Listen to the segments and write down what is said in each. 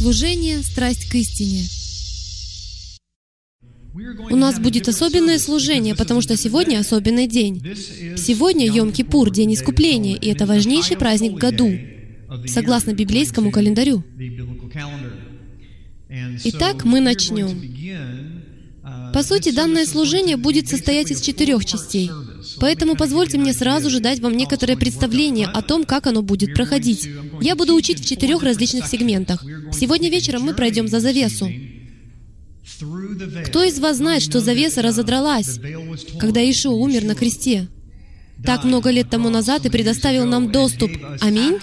Служение «Страсть к истине». У нас будет особенное служение, потому что сегодня особенный день. Сегодня Йом-Кипур, День Искупления, и это важнейший праздник в году, согласно библейскому календарю. Итак, мы начнем. По сути, данное служение будет состоять из четырех частей. Поэтому позвольте мне сразу же дать вам некоторое представление о том, как оно будет проходить. Я буду учить в четырех различных сегментах. Сегодня вечером мы пройдем за завесу. Кто из вас знает, что завеса разодралась, когда Ишуа умер на кресте? Так много лет тому назад и предоставил нам доступ, аминь,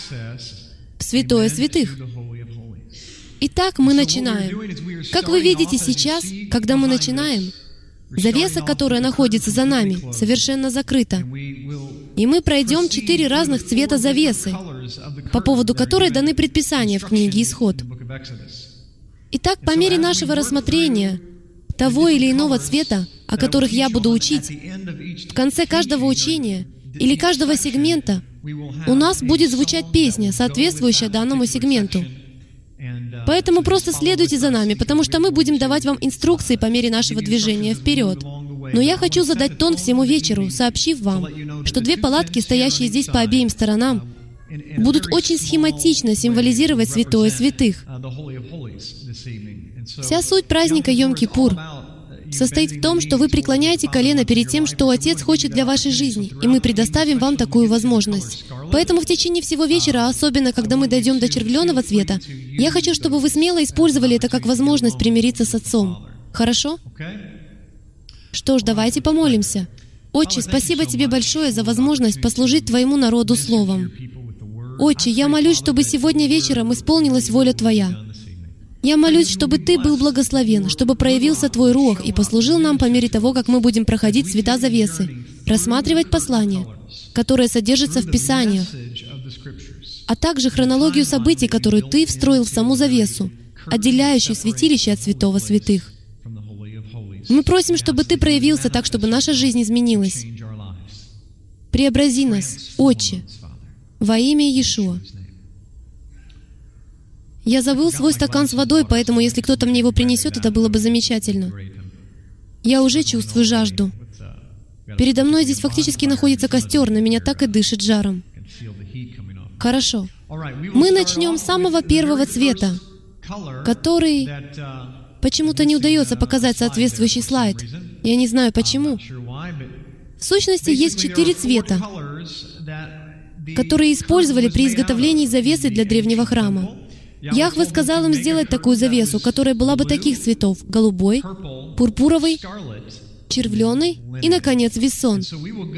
в святое святых. Итак, мы начинаем. Как вы видите сейчас, когда мы начинаем, завеса, которая находится за нами, совершенно закрыта. И мы пройдем четыре разных цвета завесы, по поводу которой даны предписания в книге «Исход». Итак, по мере нашего рассмотрения того или иного цвета, о которых я буду учить, в конце каждого учения или каждого сегмента у нас будет звучать песня, соответствующая данному сегменту. Поэтому просто следуйте за нами, потому что мы будем давать вам инструкции по мере нашего движения вперед. Но я хочу задать тон всему вечеру, сообщив вам, что две палатки, стоящие здесь по обеим сторонам, будут очень схематично символизировать святое святых. Вся суть праздника Йом-Кипур состоит в том, что вы преклоняете колено перед тем, что Отец хочет для вашей жизни, и мы предоставим вам такую возможность. Поэтому в течение всего вечера, особенно когда мы дойдем до червленого цвета, я хочу, чтобы вы смело использовали это как возможность примириться с Отцом. Хорошо? Что ж, давайте помолимся. Отче, спасибо Тебе большое за возможность послужить Твоему народу Словом. Отче, я молюсь, чтобы сегодня вечером исполнилась воля Твоя. Я молюсь, чтобы Ты был благословен, чтобы проявился Твой Рух и послужил нам по мере того, как мы будем проходить цвета завесы, рассматривать послания, которые содержатся в Писаниях, а также хронологию событий, которую Ты встроил в саму завесу, отделяющую святилище от святого святых. Мы просим, чтобы Ты проявился так, чтобы наша жизнь изменилась. Преобрази нас, Отче, во имя Иешуа. Я забыл свой стакан с водой, поэтому если кто-то мне его принесет, это было бы замечательно. Я уже чувствую жажду. Передо мной здесь фактически находится костер, на меня так и дышит жаром. Хорошо. Мы начнем с самого первого цвета, который почему-то не удается показать соответствующий слайд. Я не знаю почему. В сущности, есть четыре цвета, которые использовали при изготовлении завесы для древнего храма. Яхве сказал им сделать такую завесу, которая была бы таких цветов — голубой, пурпуровый, червленый и, наконец, весон.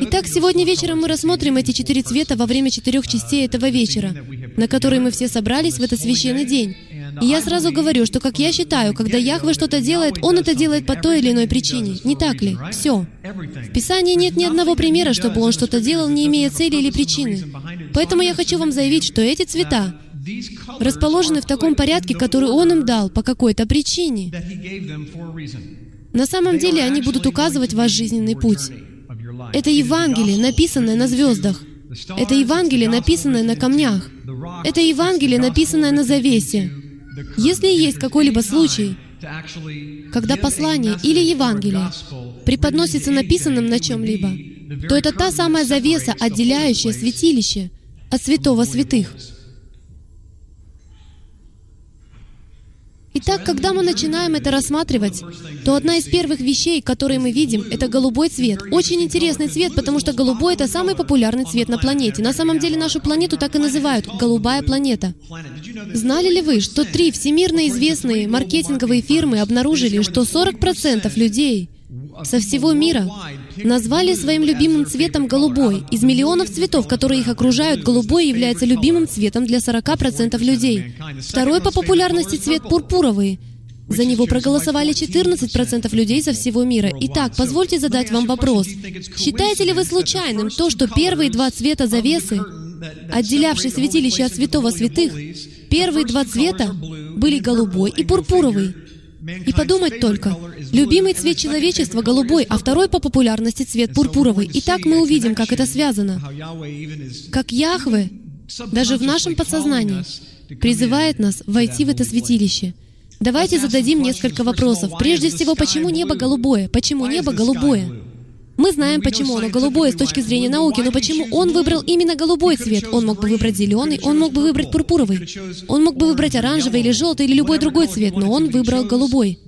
Итак, сегодня вечером мы рассмотрим эти четыре цвета во время четырех частей этого вечера, на который мы все собрались в этот священный день. И я сразу говорю, что, как я считаю, когда Яхве что-то делает, Он это делает по той или иной причине. Не так ли? Все. В Писании нет ни одного примера, чтобы Он что-то делал, не имея цели или причины. Поэтому я хочу вам заявить, что эти цвета расположены в таком порядке, который Он им дал по какой-то причине. На самом деле они будут указывать ваш жизненный путь. Это Евангелие, написанное на звездах. Это Евангелие, написанное на камнях. Это Евангелие, написанное на завесе. Если есть какой-либо случай, когда послание или Евангелие преподносится написанным на чем-либо, то это та самая завеса, отделяющая святилище от святого святых. Итак, когда мы начинаем это рассматривать, то одна из первых вещей, которые мы видим, это голубой цвет. Очень интересный цвет, потому что голубой — это самый популярный цвет на планете. На самом деле нашу планету так и называют — голубая планета. Знали ли вы, что три всемирно известные маркетинговые фирмы обнаружили, что 40% людей со всего мира назвали своим любимым цветом голубой. Из миллионов цветов, которые их окружают, голубой является любимым цветом для 40% людей. Второй по популярности цвет пурпуровый. За него проголосовали 14% людей со всего мира. Итак, позвольте задать вам вопрос. Считаете ли вы случайным то, что первые два цвета завесы, отделявшие святилище от святого святых, первые два цвета были голубой и пурпуровый? И подумать только, любимый цвет человечества — голубой, а второй по популярности цвет пурпуровый. И так мы увидим, как это связано. Как Яхве, даже в нашем подсознании, призывает нас войти в это святилище. Давайте зададим несколько вопросов. Прежде всего, почему небо голубое? Почему небо голубое? Мы знаем, почему оно голубое с точки зрения науки, но почему он выбрал именно голубой цвет? Он мог бы выбрать зеленый, он мог бы выбрать пурпуровый, он мог бы выбрать оранжевый или желтый или любой другой цвет, но он выбрал голубой.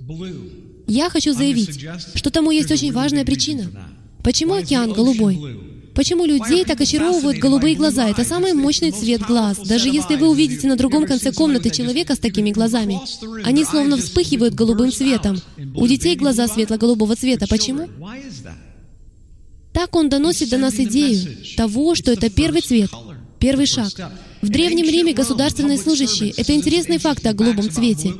Я хочу заявить, что тому есть очень важная причина. Почему океан голубой? Почему людей так очаровывают голубые глаза? Это самый мощный цвет глаз. Даже если вы увидите на другом конце комнаты человека с такими глазами, они словно вспыхивают голубым цветом. У детей глаза светло-голубого цвета. Почему? Так он доносит до нас идею того, что это первый цвет, первый шаг. В Древнем Риме государственные служащие — это интересный факт о голубом цвете.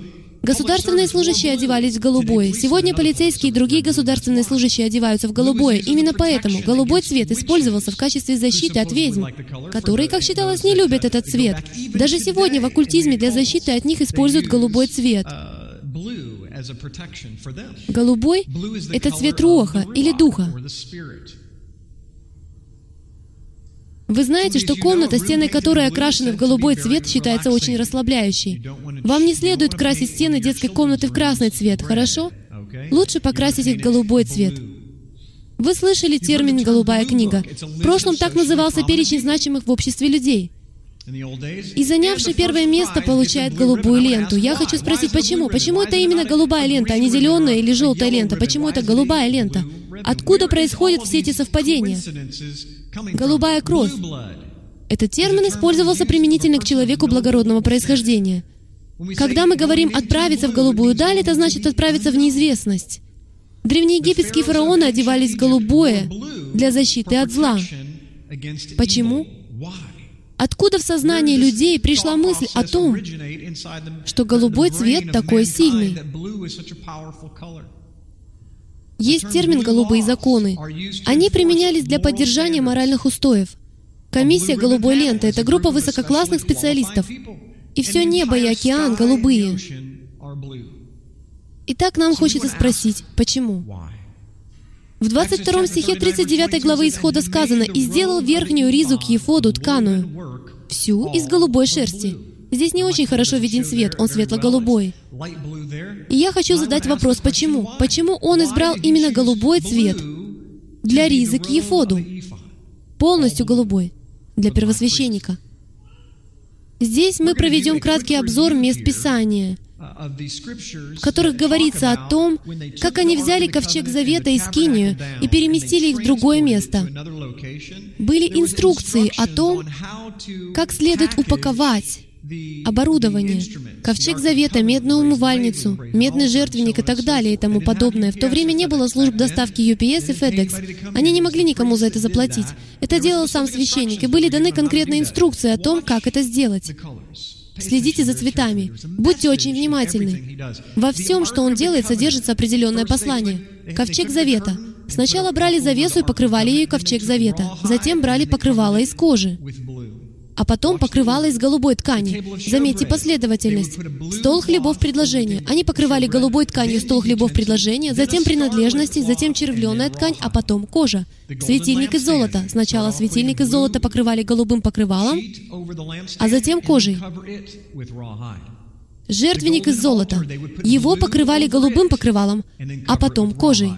Государственные служащие одевались в голубое. Сегодня полицейские и другие государственные служащие одеваются в голубое. Именно поэтому голубой цвет использовался в качестве защиты от ведьм, которые, как считалось, не любят этот цвет. Даже сегодня в оккультизме для защиты от них используют голубой цвет. Голубой — это цвет руаха или духа. Вы знаете, что комната, стены которой окрашены в голубой цвет, считается очень расслабляющей. Вам не следует красить стены детской комнаты в красный цвет, хорошо? Лучше покрасить их в голубой цвет. Вы слышали термин «голубая книга». В прошлом так назывался перечень значимых в обществе людей. И занявший первое место получает голубую ленту. Я хочу спросить, почему? Почему это именно голубая лента, а не зеленая или желтая лента? Почему это голубая лента? Откуда происходят все эти совпадения? Голубая кровь. Этот термин использовался применительно к человеку благородного происхождения. Когда мы говорим «отправиться в голубую даль», это значит отправиться в неизвестность. Древнеегипетские фараоны одевались в голубое для защиты от зла. Почему? Откуда в сознании людей пришла мысль о том, что голубой цвет такой сильный? Есть термин «голубые законы». Они применялись для поддержания моральных устоев. Комиссия «Голубой ленты» — это группа высококлассных специалистов. И все небо и океан голубые. Итак, нам хочется спросить, почему? В 22 стихе 39 главы Исхода сказано «И сделал верхнюю ризу к ефоду тканую, всю из голубой шерсти». Здесь не очень хорошо виден цвет, он светло-голубой. И я хочу задать вопрос, почему? Почему он избрал именно голубой цвет для ризы к ефоду? Полностью голубой, для первосвященника. Здесь мы проведем краткий обзор мест Писания, в которых говорится о том, как они взяли ковчег Завета из Кинию и переместили их в другое место. Были инструкции о том, как следует упаковать оборудование, ковчег завета, медную умывальницу, медный жертвенник и так далее и тому подобное. В то время не было служб доставки UPS и FedEx. Они не могли никому за это заплатить. Это делал сам священник, и были даны конкретные инструкции о том, как это сделать. Следите за цветами. Будьте очень внимательны. Во всем, что он делает, содержится определенное послание. Ковчег Завета. Сначала брали завесу и покрывали ею ковчег Завета. Затем брали покрывало из кожи а потом покрывало из голубой ткани. Заметьте последовательность. Стол хлебов предложения. Они покрывали голубой тканью стол хлебов предложения, затем принадлежности, затем червленая ткань, а потом кожа. Светильник из золота. Сначала светильник из золота покрывали голубым покрывалом, а затем кожей. Жертвенник из золота. Его покрывали голубым покрывалом, а потом кожей.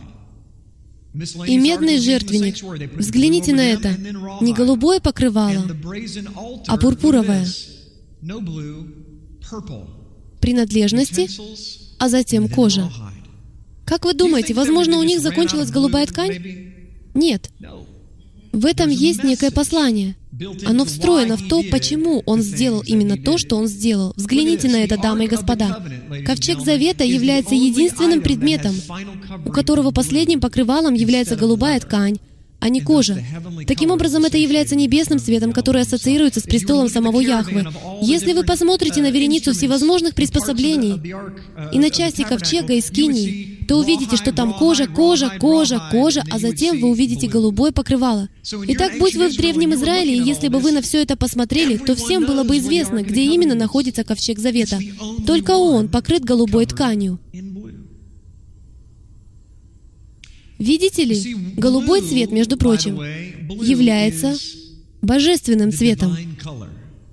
И медный жертвенник. Взгляните на это. Не голубое покрывало, а пурпуровое. Принадлежности, а затем кожа. Как вы думаете, возможно, у них закончилась голубая ткань? Нет. В этом есть некое послание. Оно встроено в то, почему он сделал именно то, что он сделал. Взгляните на это, дамы и господа. Ковчег Завета является единственным предметом, у которого последним покрывалом является голубая ткань, а не кожа. Таким образом, это является небесным светом, который ассоциируется с престолом самого Яхвы. Если вы посмотрите на вереницу всевозможных приспособлений и на части ковчега и скинии, то увидите, что там кожа, кожа, кожа, кожа, а затем вы увидите голубое покрывало. Итак, будь вы в Древнем Израиле, и если бы вы на все это посмотрели, то всем было бы известно, где именно находится ковчег Завета. Только он покрыт голубой тканью. Видите ли, голубой цвет, между прочим, является божественным цветом.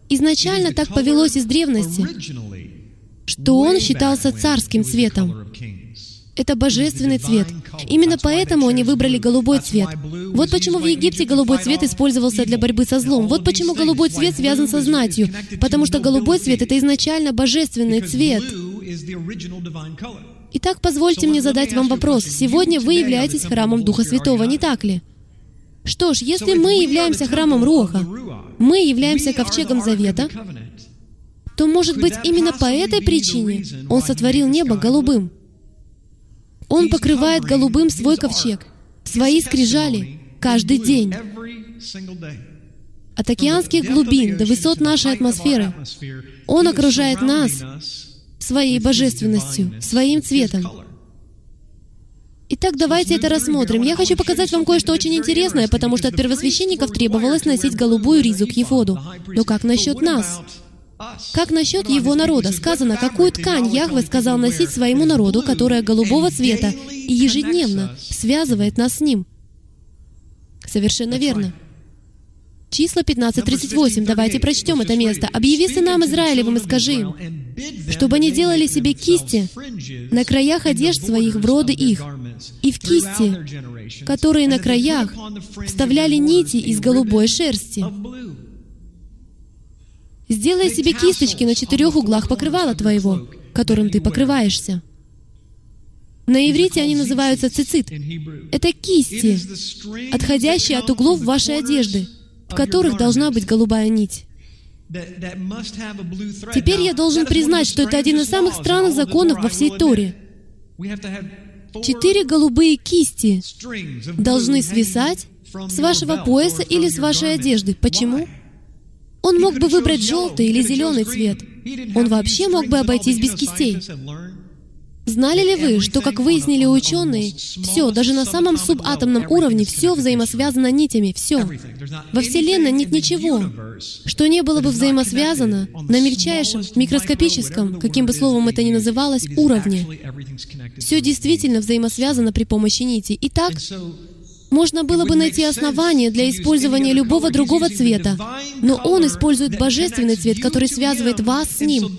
Изначально так повелось из древности, что он считался царским цветом. Это божественный цвет. Именно поэтому они выбрали голубой цвет. Вот почему в Египте голубой цвет использовался для борьбы со злом. Вот почему голубой цвет связан со знатью. Потому что голубой цвет — это изначально божественный цвет. Итак, позвольте мне задать вам вопрос. Сегодня вы являетесь храмом Духа Святого, не так ли? Что ж, если мы являемся храмом Руха, мы являемся ковчегом Завета, то, может быть, именно по этой причине Он сотворил небо голубым. Он покрывает голубым свой ковчег, свои скрижали каждый день. От океанских глубин до высот нашей атмосферы Он окружает нас своей божественностью, своим цветом. Итак, давайте это рассмотрим. Я хочу показать вам кое-что очень интересное, потому что от первосвященников требовалось носить голубую ризу к Ефоду. Но как насчет нас? Как насчет его народа? Сказано, какую ткань Яхве сказал носить своему народу, которая голубого цвета, и ежедневно связывает нас с ним. Совершенно верно. Числа 15.38. Давайте прочтем это место. «Объяви сынам Израилевым и скажи чтобы они делали себе кисти на краях одежд своих в роды их, и в кисти, которые на краях вставляли нити из голубой шерсти. Сделай себе кисточки на четырех углах покрывала твоего, которым ты покрываешься. На иврите они называются цицит. Это кисти, отходящие от углов вашей одежды, в которых должна быть голубая нить. Теперь я должен признать, что это один из самых странных законов во всей Торе. Четыре голубые кисти должны свисать с вашего пояса или с вашей одежды. Почему? Он мог бы выбрать желтый или зеленый цвет. Он вообще мог бы обойтись без кистей. Знали ли вы, что, как выяснили ученые, все, даже на самом субатомном уровне, все взаимосвязано нитями, все. Во Вселенной нет ничего, что не было бы взаимосвязано на мельчайшем, микроскопическом, каким бы словом это ни называлось, уровне. Все действительно взаимосвязано при помощи нити. Итак, можно было бы найти основания для использования любого другого цвета, но он использует божественный цвет, который связывает вас с ним.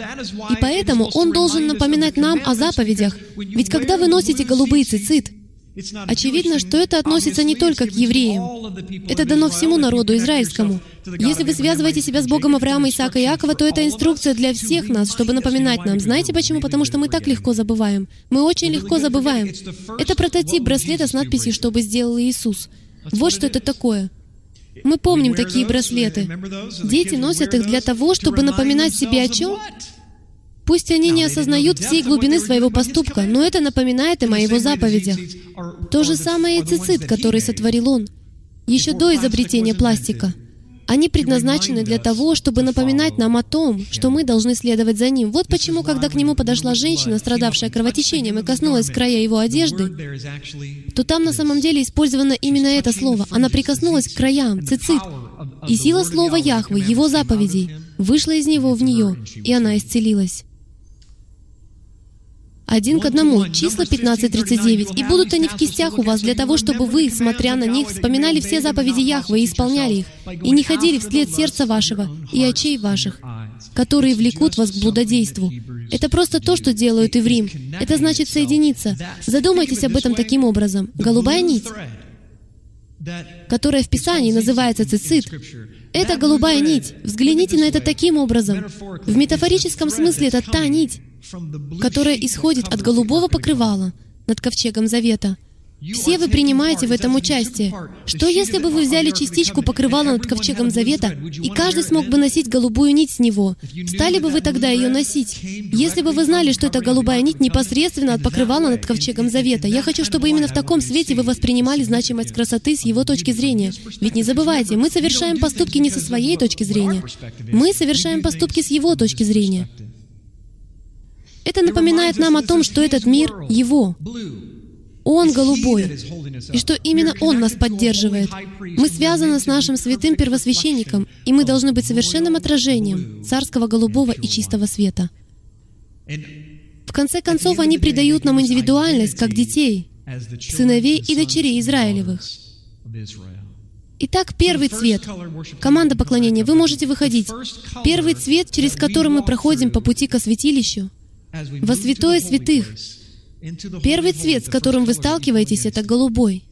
И поэтому он должен напоминать нам о заповедях. Ведь когда вы носите голубый цицит, Очевидно, что это относится не только к евреям. Это дано всему народу израильскому. Если вы связываете себя с Богом Авраама, Исаака и Иакова, то это инструкция для всех нас, чтобы напоминать нам. Знаете почему? Потому что мы так легко забываем. Мы очень легко забываем. Это прототип браслета с надписью «Что бы сделал Иисус». Вот что это такое. Мы помним такие браслеты. Дети носят их для того, чтобы напоминать себе о чем? Пусть они не осознают всей глубины своего поступка, но это напоминает им о его заповедях. То же самое и цицит, который сотворил он, еще до изобретения пластика. Они предназначены для того, чтобы напоминать нам о том, что мы должны следовать за ним. Вот почему, когда к нему подошла женщина, страдавшая кровотечением, и коснулась края его одежды, то там на самом деле использовано именно это слово. Она прикоснулась к краям, цицит. И сила слова Яхвы, его заповедей, вышла из него в нее, и она исцелилась один к одному, числа 15.39, «И будут они в кистях у вас для того, чтобы вы, смотря на них, вспоминали все заповеди Яхвы и исполняли их, и не ходили вслед сердца вашего и очей ваших, которые влекут вас к блудодейству». Это просто то, что делают Иврим. Это значит соединиться. Задумайтесь об этом таким образом. Голубая нить, которая в Писании называется цицит, это голубая нить. Взгляните на это таким образом. В метафорическом смысле это та нить, которая исходит от голубого покрывала над ковчегом завета. Все вы принимаете в этом участие. Что если бы вы взяли частичку покрывала над ковчегом завета, и каждый смог бы носить голубую нить с него? Стали бы вы тогда ее носить? Если бы вы знали, что эта голубая нить непосредственно от покрывала над ковчегом завета, я хочу, чтобы именно в таком свете вы воспринимали значимость красоты с его точки зрения. Ведь не забывайте, мы совершаем поступки не со своей точки зрения. Мы совершаем поступки с его точки зрения. Это напоминает нам о том, что этот мир — Его. Он голубой, и что именно Он нас поддерживает. Мы связаны с нашим святым первосвященником, и мы должны быть совершенным отражением царского голубого и чистого света. В конце концов, они придают нам индивидуальность, как детей, сыновей и дочерей Израилевых. Итак, первый цвет. Команда поклонения, вы можете выходить. Первый цвет, через который мы проходим по пути к святилищу, во святое святых. Первый цвет, с которым вы сталкиваетесь, это голубой.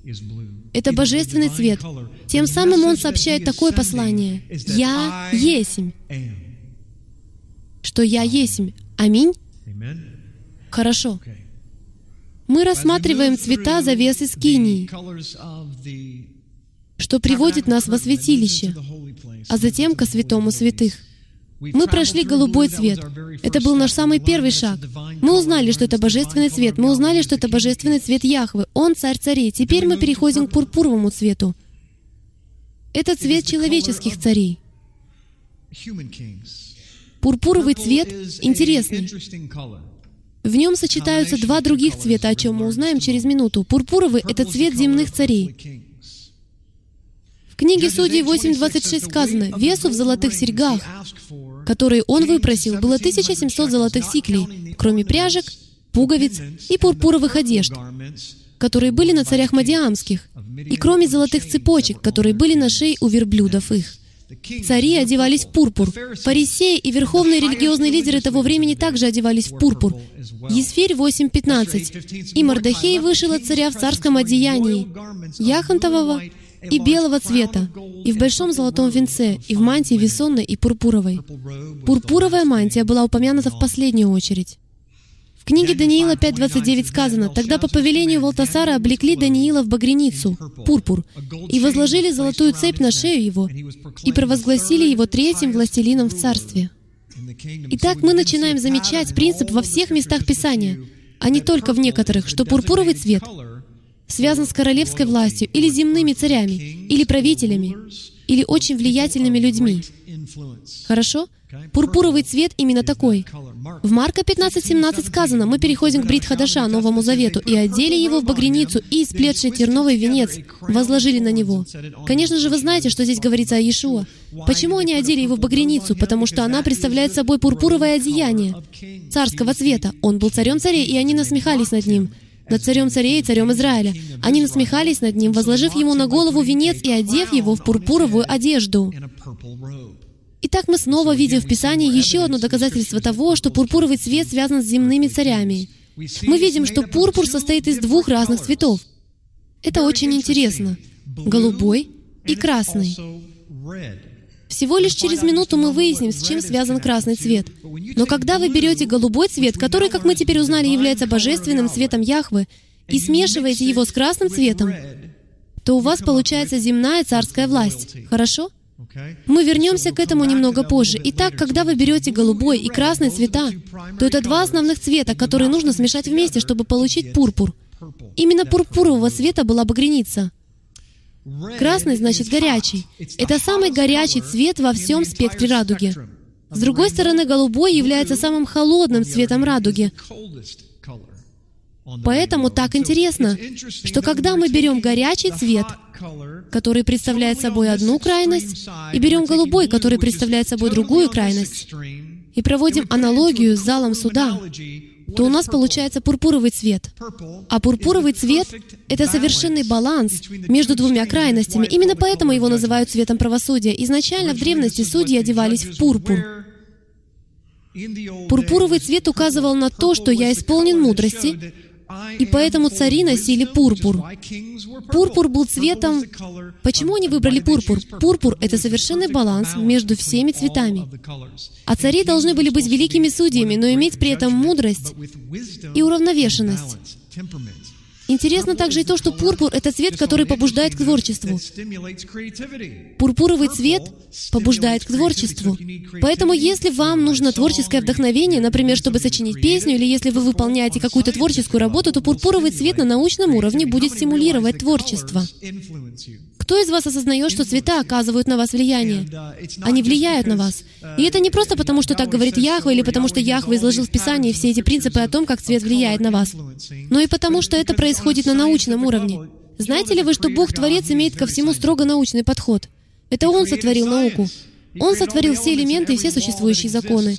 Это божественный цвет. Тем самым он сообщает такое послание. «Я есмь». Что «Я есмь». Аминь? Хорошо. Мы рассматриваем цвета завесы скинии, что приводит нас во святилище, а затем ко святому святых. Мы прошли голубой цвет. Это был наш самый первый шаг. Мы узнали, что это божественный цвет. Мы узнали, что это божественный цвет Яхвы. Он царь царей. Теперь мы переходим к пурпуровому цвету. Это цвет человеческих царей. Пурпуровый цвет интересный. В нем сочетаются два других цвета, о чем мы узнаем через минуту. Пурпуровый — это цвет земных царей. В книге Судей 8.26 сказано, «Весу в золотых серьгах, которые он выпросил, было 1700 золотых сиклей, кроме пряжек, пуговиц и пурпуровых одежд, которые были на царях Мадиамских, и кроме золотых цепочек, которые были на шее у верблюдов их. Цари одевались в пурпур. Фарисеи и верховные религиозные лидеры того времени также одевались в пурпур. Есфирь 8.15. «И Мордахей вышел от царя в царском одеянии, яхонтового и белого цвета, и в большом золотом венце, и в мантии весонной и пурпуровой». Пурпуровая мантия была упомянута в последнюю очередь. В книге Даниила 5.29 сказано, «Тогда по повелению Валтасара облекли Даниила в багряницу, пурпур, и возложили золотую цепь на шею его, и провозгласили его третьим властелином в царстве». Итак, мы начинаем замечать принцип во всех местах Писания, а не только в некоторых, что пурпуровый цвет связан с королевской властью или земными царями, или правителями, или очень влиятельными людьми. Хорошо? Пурпуровый цвет именно такой. В Марка 15.17 сказано, мы переходим к Брит Хадаша, Новому Завету, и одели его в багряницу, и исплетший терновый венец возложили на него. Конечно же, вы знаете, что здесь говорится о Иешуа. Почему они одели его в багряницу? Потому что она представляет собой пурпуровое одеяние царского цвета. Он был царем царей, и они насмехались над ним над царем царей и царем Израиля. Они насмехались над ним, возложив ему на голову венец и одев его в пурпуровую одежду. Итак, мы снова видим в Писании еще одно доказательство того, что пурпуровый цвет связан с земными царями. Мы видим, что пурпур состоит из двух разных цветов. Это очень интересно. Голубой и красный. Всего лишь через минуту мы выясним, с чем связан красный цвет. Но когда вы берете голубой цвет, который, как мы теперь узнали, является божественным цветом Яхвы, и смешиваете его с красным цветом, то у вас получается земная царская власть. Хорошо? Мы вернемся к этому немного позже. Итак, когда вы берете голубой и красный цвета, то это два основных цвета, которые нужно смешать вместе, чтобы получить пурпур. Именно пурпурового цвета была багряница. Красный значит горячий. Это самый горячий цвет во всем спектре радуги. С другой стороны, голубой является самым холодным цветом радуги. Поэтому так интересно, что когда мы берем горячий цвет, который представляет собой одну крайность, и берем голубой, который представляет собой другую крайность, и проводим аналогию с залом суда, то у нас получается пурпуровый цвет. А пурпуровый цвет — это совершенный баланс между двумя крайностями. Именно поэтому его называют цветом правосудия. Изначально в древности судьи одевались в пурпур. Пурпуровый цвет указывал на то, что я исполнен мудрости, и поэтому цари носили пурпур. Пурпур был цветом... Почему они выбрали пурпур? Пурпур — это совершенный баланс между всеми цветами. А цари должны были быть великими судьями, но иметь при этом мудрость и уравновешенность. Интересно также и то, что пурпур — это цвет, который побуждает к творчеству. Пурпуровый цвет побуждает к творчеству. Поэтому, если вам нужно творческое вдохновение, например, чтобы сочинить песню, или если вы выполняете какую-то творческую работу, то пурпуровый цвет на научном уровне будет стимулировать творчество. Кто из вас осознает, что цвета оказывают на вас влияние? Они влияют на вас. И это не просто потому, что так говорит Яхва, или потому что Яхва изложил в Писании все эти принципы о том, как цвет влияет на вас, но и потому, что это происходит на научном уровне. Знаете ли вы, что Бог-творец имеет ко всему строго научный подход? Это Он сотворил науку. Он сотворил все элементы и все существующие законы.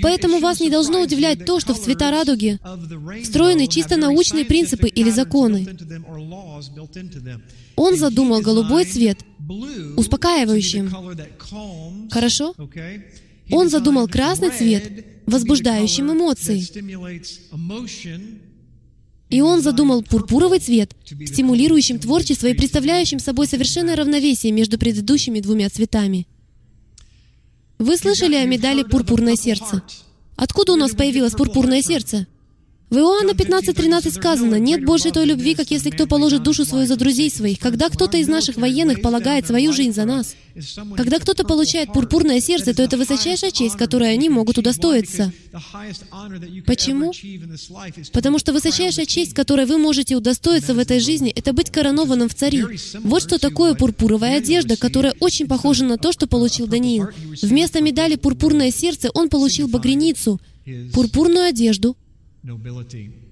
Поэтому вас не должно удивлять то, что в цвета радуги встроены чисто научные принципы или законы. Он задумал голубой цвет успокаивающим. Хорошо? Он задумал красный цвет возбуждающим эмоции. И он задумал пурпуровый цвет, стимулирующим творчество и представляющим собой совершенное равновесие между предыдущими двумя цветами. Вы слышали о медали «Пурпурное сердце»? Откуда у нас появилось пурпурное сердце? В Иоанна 15.13 сказано, «Нет больше той любви, как если кто положит душу свою за друзей своих». Когда кто-то из наших военных полагает свою жизнь за нас, когда кто-то получает пурпурное сердце, то это высочайшая честь, которой они могут удостоиться. Почему? Потому что высочайшая честь, которой вы можете удостоиться в этой жизни, это быть коронованным в цари. Вот что такое пурпуровая одежда, которая очень похожа на то, что получил Даниил. Вместо медали «Пурпурное сердце» он получил багряницу, пурпурную одежду,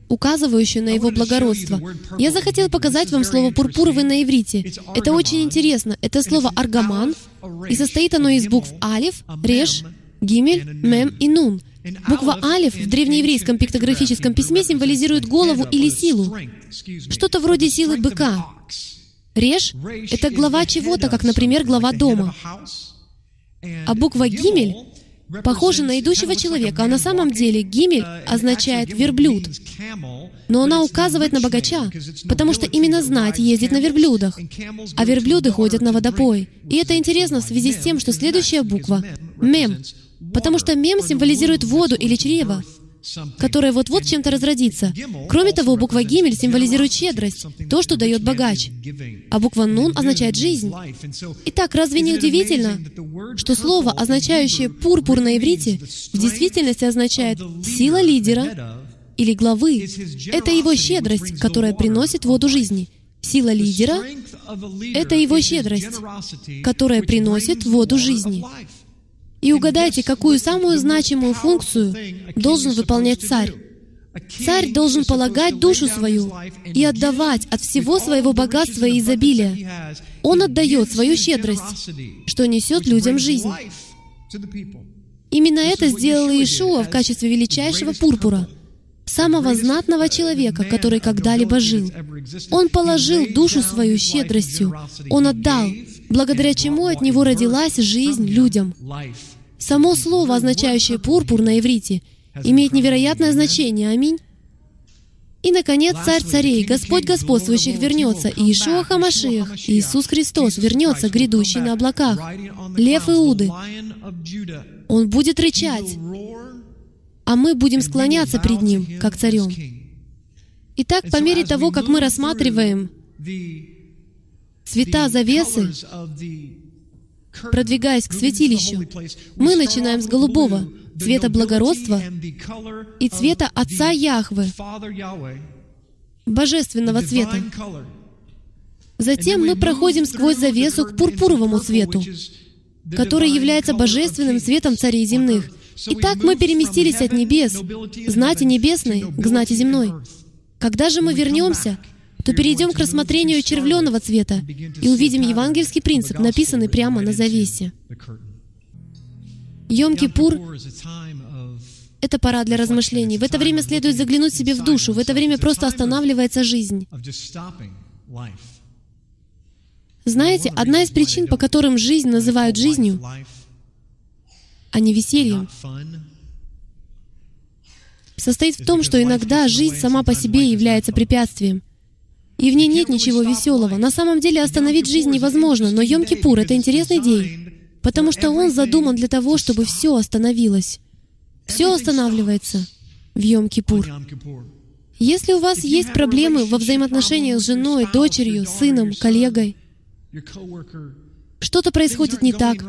указывающую на его благородство. Я захотел показать вам слово «пурпуровый» на иврите. Это очень интересно. Это слово «аргаман», и состоит оно из букв «алиф», «реш», «гимель», «мем» и «нун». Буква «алиф» в древнееврейском пиктографическом письме символизирует голову или силу, что-то вроде силы быка. «Реш» — это глава чего-то, как, например, глава дома. А буква «гимель» похожа на идущего человека, а на самом деле гимель означает верблюд. Но она указывает на богача, потому что именно знать ездит на верблюдах, а верблюды ходят на водопой. И это интересно в связи с тем, что следующая буква — «мем», потому что мем символизирует воду или чрево которое вот-вот чем-то разродится. Кроме того, буква «гимель» символизирует щедрость, то, что дает богач. А буква «нун» означает «жизнь». Итак, разве не удивительно, что слово, означающее «пурпур» на иврите, в действительности означает «сила лидера» или главы. Это его щедрость, которая приносит воду жизни. Сила лидера — это его щедрость, которая приносит воду жизни. И угадайте, какую самую значимую функцию должен выполнять царь. Царь должен полагать душу свою и отдавать от всего своего богатства и изобилия. Он отдает свою щедрость, что несет людям жизнь. Именно это сделал Иешуа в качестве величайшего пурпура, самого знатного человека, который когда-либо жил. Он положил душу свою щедростью, он отдал, благодаря чему от него родилась жизнь людям. Само слово, означающее «пурпур» на иврите, имеет невероятное значение. Аминь. И, наконец, Царь царей, Господь господствующих вернется, и Ишуа Хамашиах, Иисус Христос вернется, грядущий на облаках, Лев Иуды. Он будет рычать, а мы будем склоняться пред Ним, как царем. Итак, по мере того, как мы рассматриваем цвета завесы, продвигаясь к святилищу, мы начинаем с голубого, цвета благородства и цвета Отца Яхвы, божественного цвета. Затем мы проходим сквозь завесу к пурпуровому цвету, который является божественным цветом царей земных. Итак, мы переместились от небес, знати небесной, к знати земной. Когда же мы вернемся, то перейдем к рассмотрению червленого цвета и увидим евангельский принцип, написанный прямо на завесе. Йом-Кипур — это пора для размышлений. В это время следует заглянуть себе в душу. В это время просто останавливается жизнь. Знаете, одна из причин, по которым жизнь называют жизнью, а не весельем, состоит в том, что иногда жизнь сама по себе является препятствием и в ней нет ничего веселого. На самом деле остановить жизнь невозможно, но Йом-Кипур — это интересный день, потому что он задуман для того, чтобы все остановилось. Все останавливается в Йом-Кипур. Если у вас есть проблемы во взаимоотношениях с женой, дочерью, сыном, коллегой, что-то происходит не так,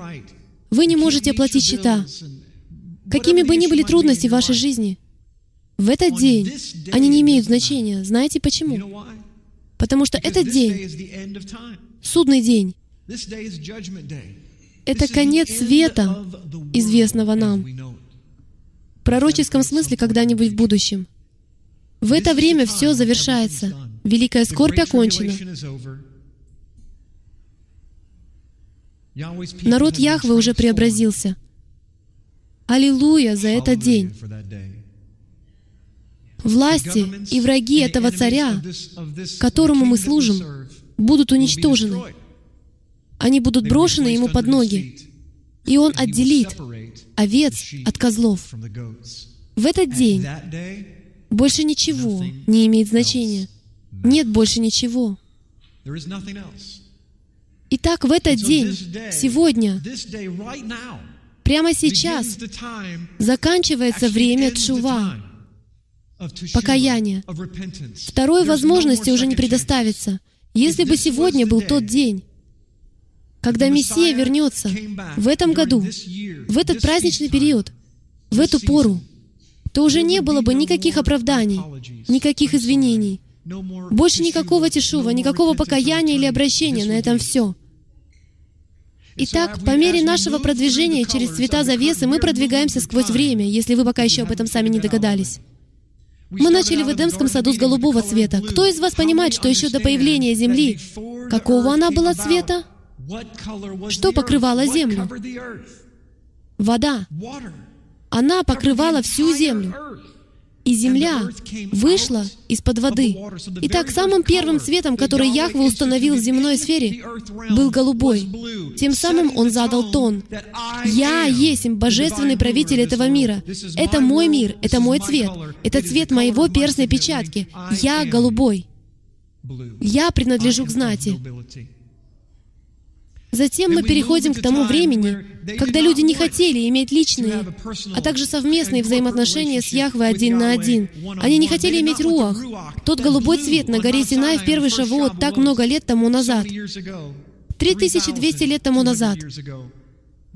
вы не можете оплатить счета, какими бы ни были трудности в вашей жизни, в этот день они не имеют значения. Знаете почему? Потому что этот день, судный день, это конец света, известного нам, в пророческом смысле когда-нибудь в будущем. В это время все завершается. Великая скорбь окончена. Народ Яхвы уже преобразился. Аллилуйя за этот день. Власти и враги этого царя, которому мы служим, будут уничтожены. Они будут брошены ему под ноги, и он отделит овец от козлов. В этот день больше ничего не имеет значения. Нет больше ничего. Итак, в этот день, сегодня, прямо сейчас, заканчивается время Тшува, покаяния. Второй возможности уже не предоставится. Если бы сегодня был тот день, когда Мессия вернется в этом году, в этот праздничный период, в эту пору, то уже не было бы никаких оправданий, никаких извинений, больше никакого тишува, никакого покаяния или обращения, на этом все. Итак, по мере нашего продвижения через цвета завесы мы продвигаемся сквозь время, если вы пока еще об этом сами не догадались. Мы начали в Эдемском саду с голубого цвета. Кто из вас понимает, что еще до появления Земли, какого она была цвета? Что покрывало Землю? Вода. Она покрывала всю Землю и земля вышла из-под воды. Итак, самым первым цветом, который Яхве установил в земной сфере, был голубой. Тем самым он задал тон. «Я есть божественный правитель этого мира. Это мой мир, это мой цвет. Это цвет моего перстной печатки. Я голубой. Я принадлежу к знати». Затем мы переходим к тому времени, когда люди не хотели иметь личные, а также совместные взаимоотношения с Яхвой один на один. Они не хотели иметь руах, тот голубой цвет на горе Синай в первый шавуот так много лет тому назад. 3200 лет тому назад.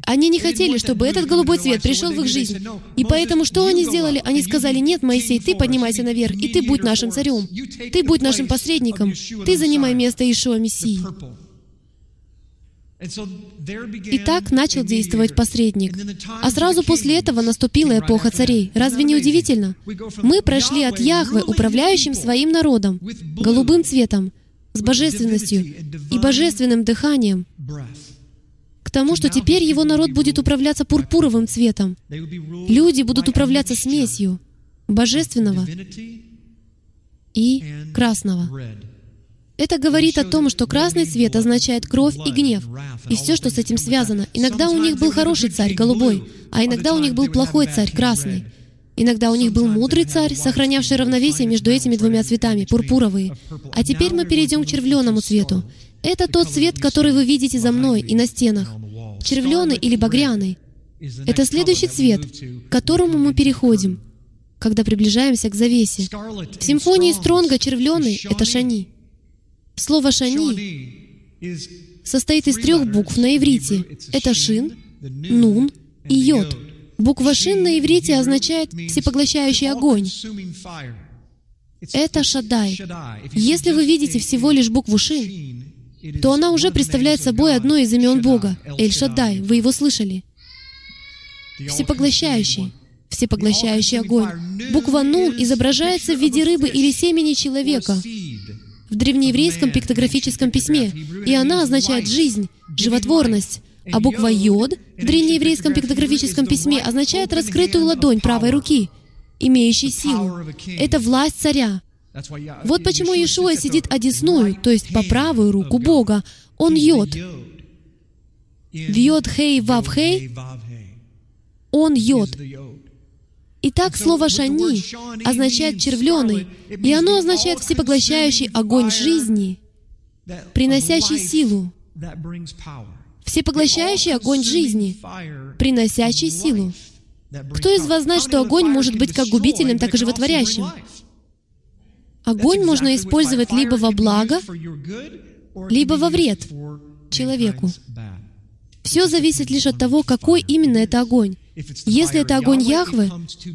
Они не хотели, чтобы этот голубой цвет пришел в их жизнь. И поэтому что они сделали? Они сказали, нет, Моисей, ты поднимайся наверх, и ты будь нашим царем. Ты будь нашим посредником. Ты занимай место Ишуа Мессии. И так начал действовать посредник. А сразу после этого наступила эпоха царей. Разве не удивительно? Мы прошли от Яхвы, управляющим своим народом, голубым цветом, с божественностью и божественным дыханием, к тому, что теперь его народ будет управляться пурпуровым цветом. Люди будут управляться смесью божественного и красного. Это говорит о том, что красный цвет означает кровь и гнев, и все, что с этим связано. Иногда у них был хороший царь, голубой, а иногда у них был плохой царь, красный. Иногда у них был мудрый царь, сохранявший равновесие между этими двумя цветами, пурпуровые. А теперь мы перейдем к червленому цвету. Это тот цвет, который вы видите за мной и на стенах. Червленый или багряный. Это следующий цвет, к которому мы переходим, когда приближаемся к завесе. В симфонии Стронга червленый — это шани. Слово «шани» состоит из трех букв на иврите. Это «шин», «нун» и «йод». Буква «шин» на иврите означает «всепоглощающий огонь». Это «шадай». Если вы видите всего лишь букву «шин», то она уже представляет собой одно из имен Бога — Эль-Шаддай. Вы его слышали? Всепоглощающий. Всепоглощающий огонь. Буква «нун» изображается в виде рыбы или семени человека в древнееврейском пиктографическом письме, и она означает «жизнь», «животворность». А буква «йод» в древнееврейском пиктографическом письме означает раскрытую ладонь правой руки, имеющей силу. Это власть царя. Вот почему Иешуа сидит одесную, то есть по правую руку Бога. Он йод. В йод хей вав хей он йод. Итак, слово «шани» означает «червленый», и оно означает «всепоглощающий огонь жизни», приносящий силу. Всепоглощающий огонь жизни, приносящий силу. Кто из вас знает, что огонь может быть как губительным, так и животворящим? Огонь можно использовать либо во благо, либо во вред человеку. Все зависит лишь от того, какой именно это огонь. Если это огонь Яхвы,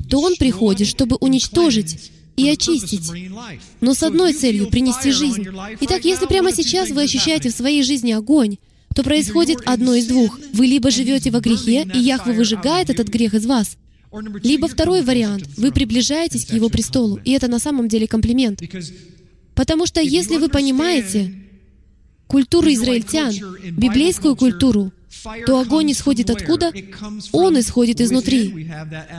то он приходит, чтобы уничтожить и очистить, но с одной целью — принести жизнь. Итак, если прямо сейчас вы ощущаете в своей жизни огонь, то происходит одно из двух. Вы либо живете во грехе, и Яхва выжигает этот грех из вас, либо второй вариант — вы приближаетесь к Его престолу, и это на самом деле комплимент. Потому что если вы понимаете культуру израильтян, библейскую культуру, то огонь исходит откуда? Он исходит изнутри.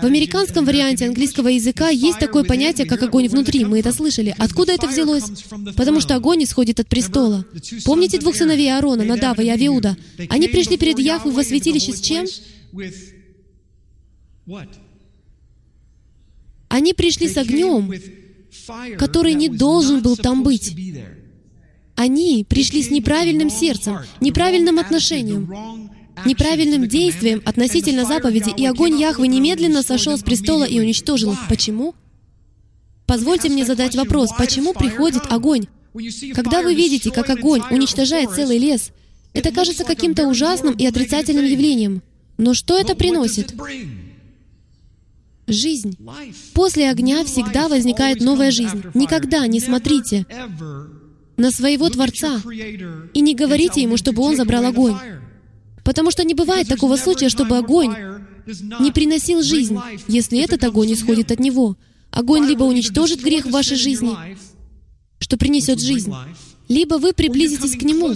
В американском варианте английского языка есть такое понятие, как огонь внутри. Мы это слышали. Откуда это взялось? Потому что огонь исходит от престола. Помните двух сыновей Аарона, Надава и Авиуда? Они пришли перед Яхве во святилище с чем? Они пришли с огнем, который не должен был там быть. Они пришли с неправильным сердцем, неправильным отношением, неправильным действием относительно заповеди, и огонь Яхвы немедленно сошел с престола и уничтожил их. Почему? Позвольте мне задать вопрос, почему приходит огонь? Когда вы видите, как огонь уничтожает целый лес, это кажется каким-то ужасным и отрицательным явлением. Но что это приносит? Жизнь. После огня всегда возникает новая жизнь. Никогда не смотрите на своего Творца и не говорите ему, чтобы он забрал огонь. Потому что не бывает такого случая, чтобы огонь не приносил жизнь, если этот огонь исходит от него. Огонь либо уничтожит грех в вашей жизни, что принесет жизнь, либо вы приблизитесь к Нему,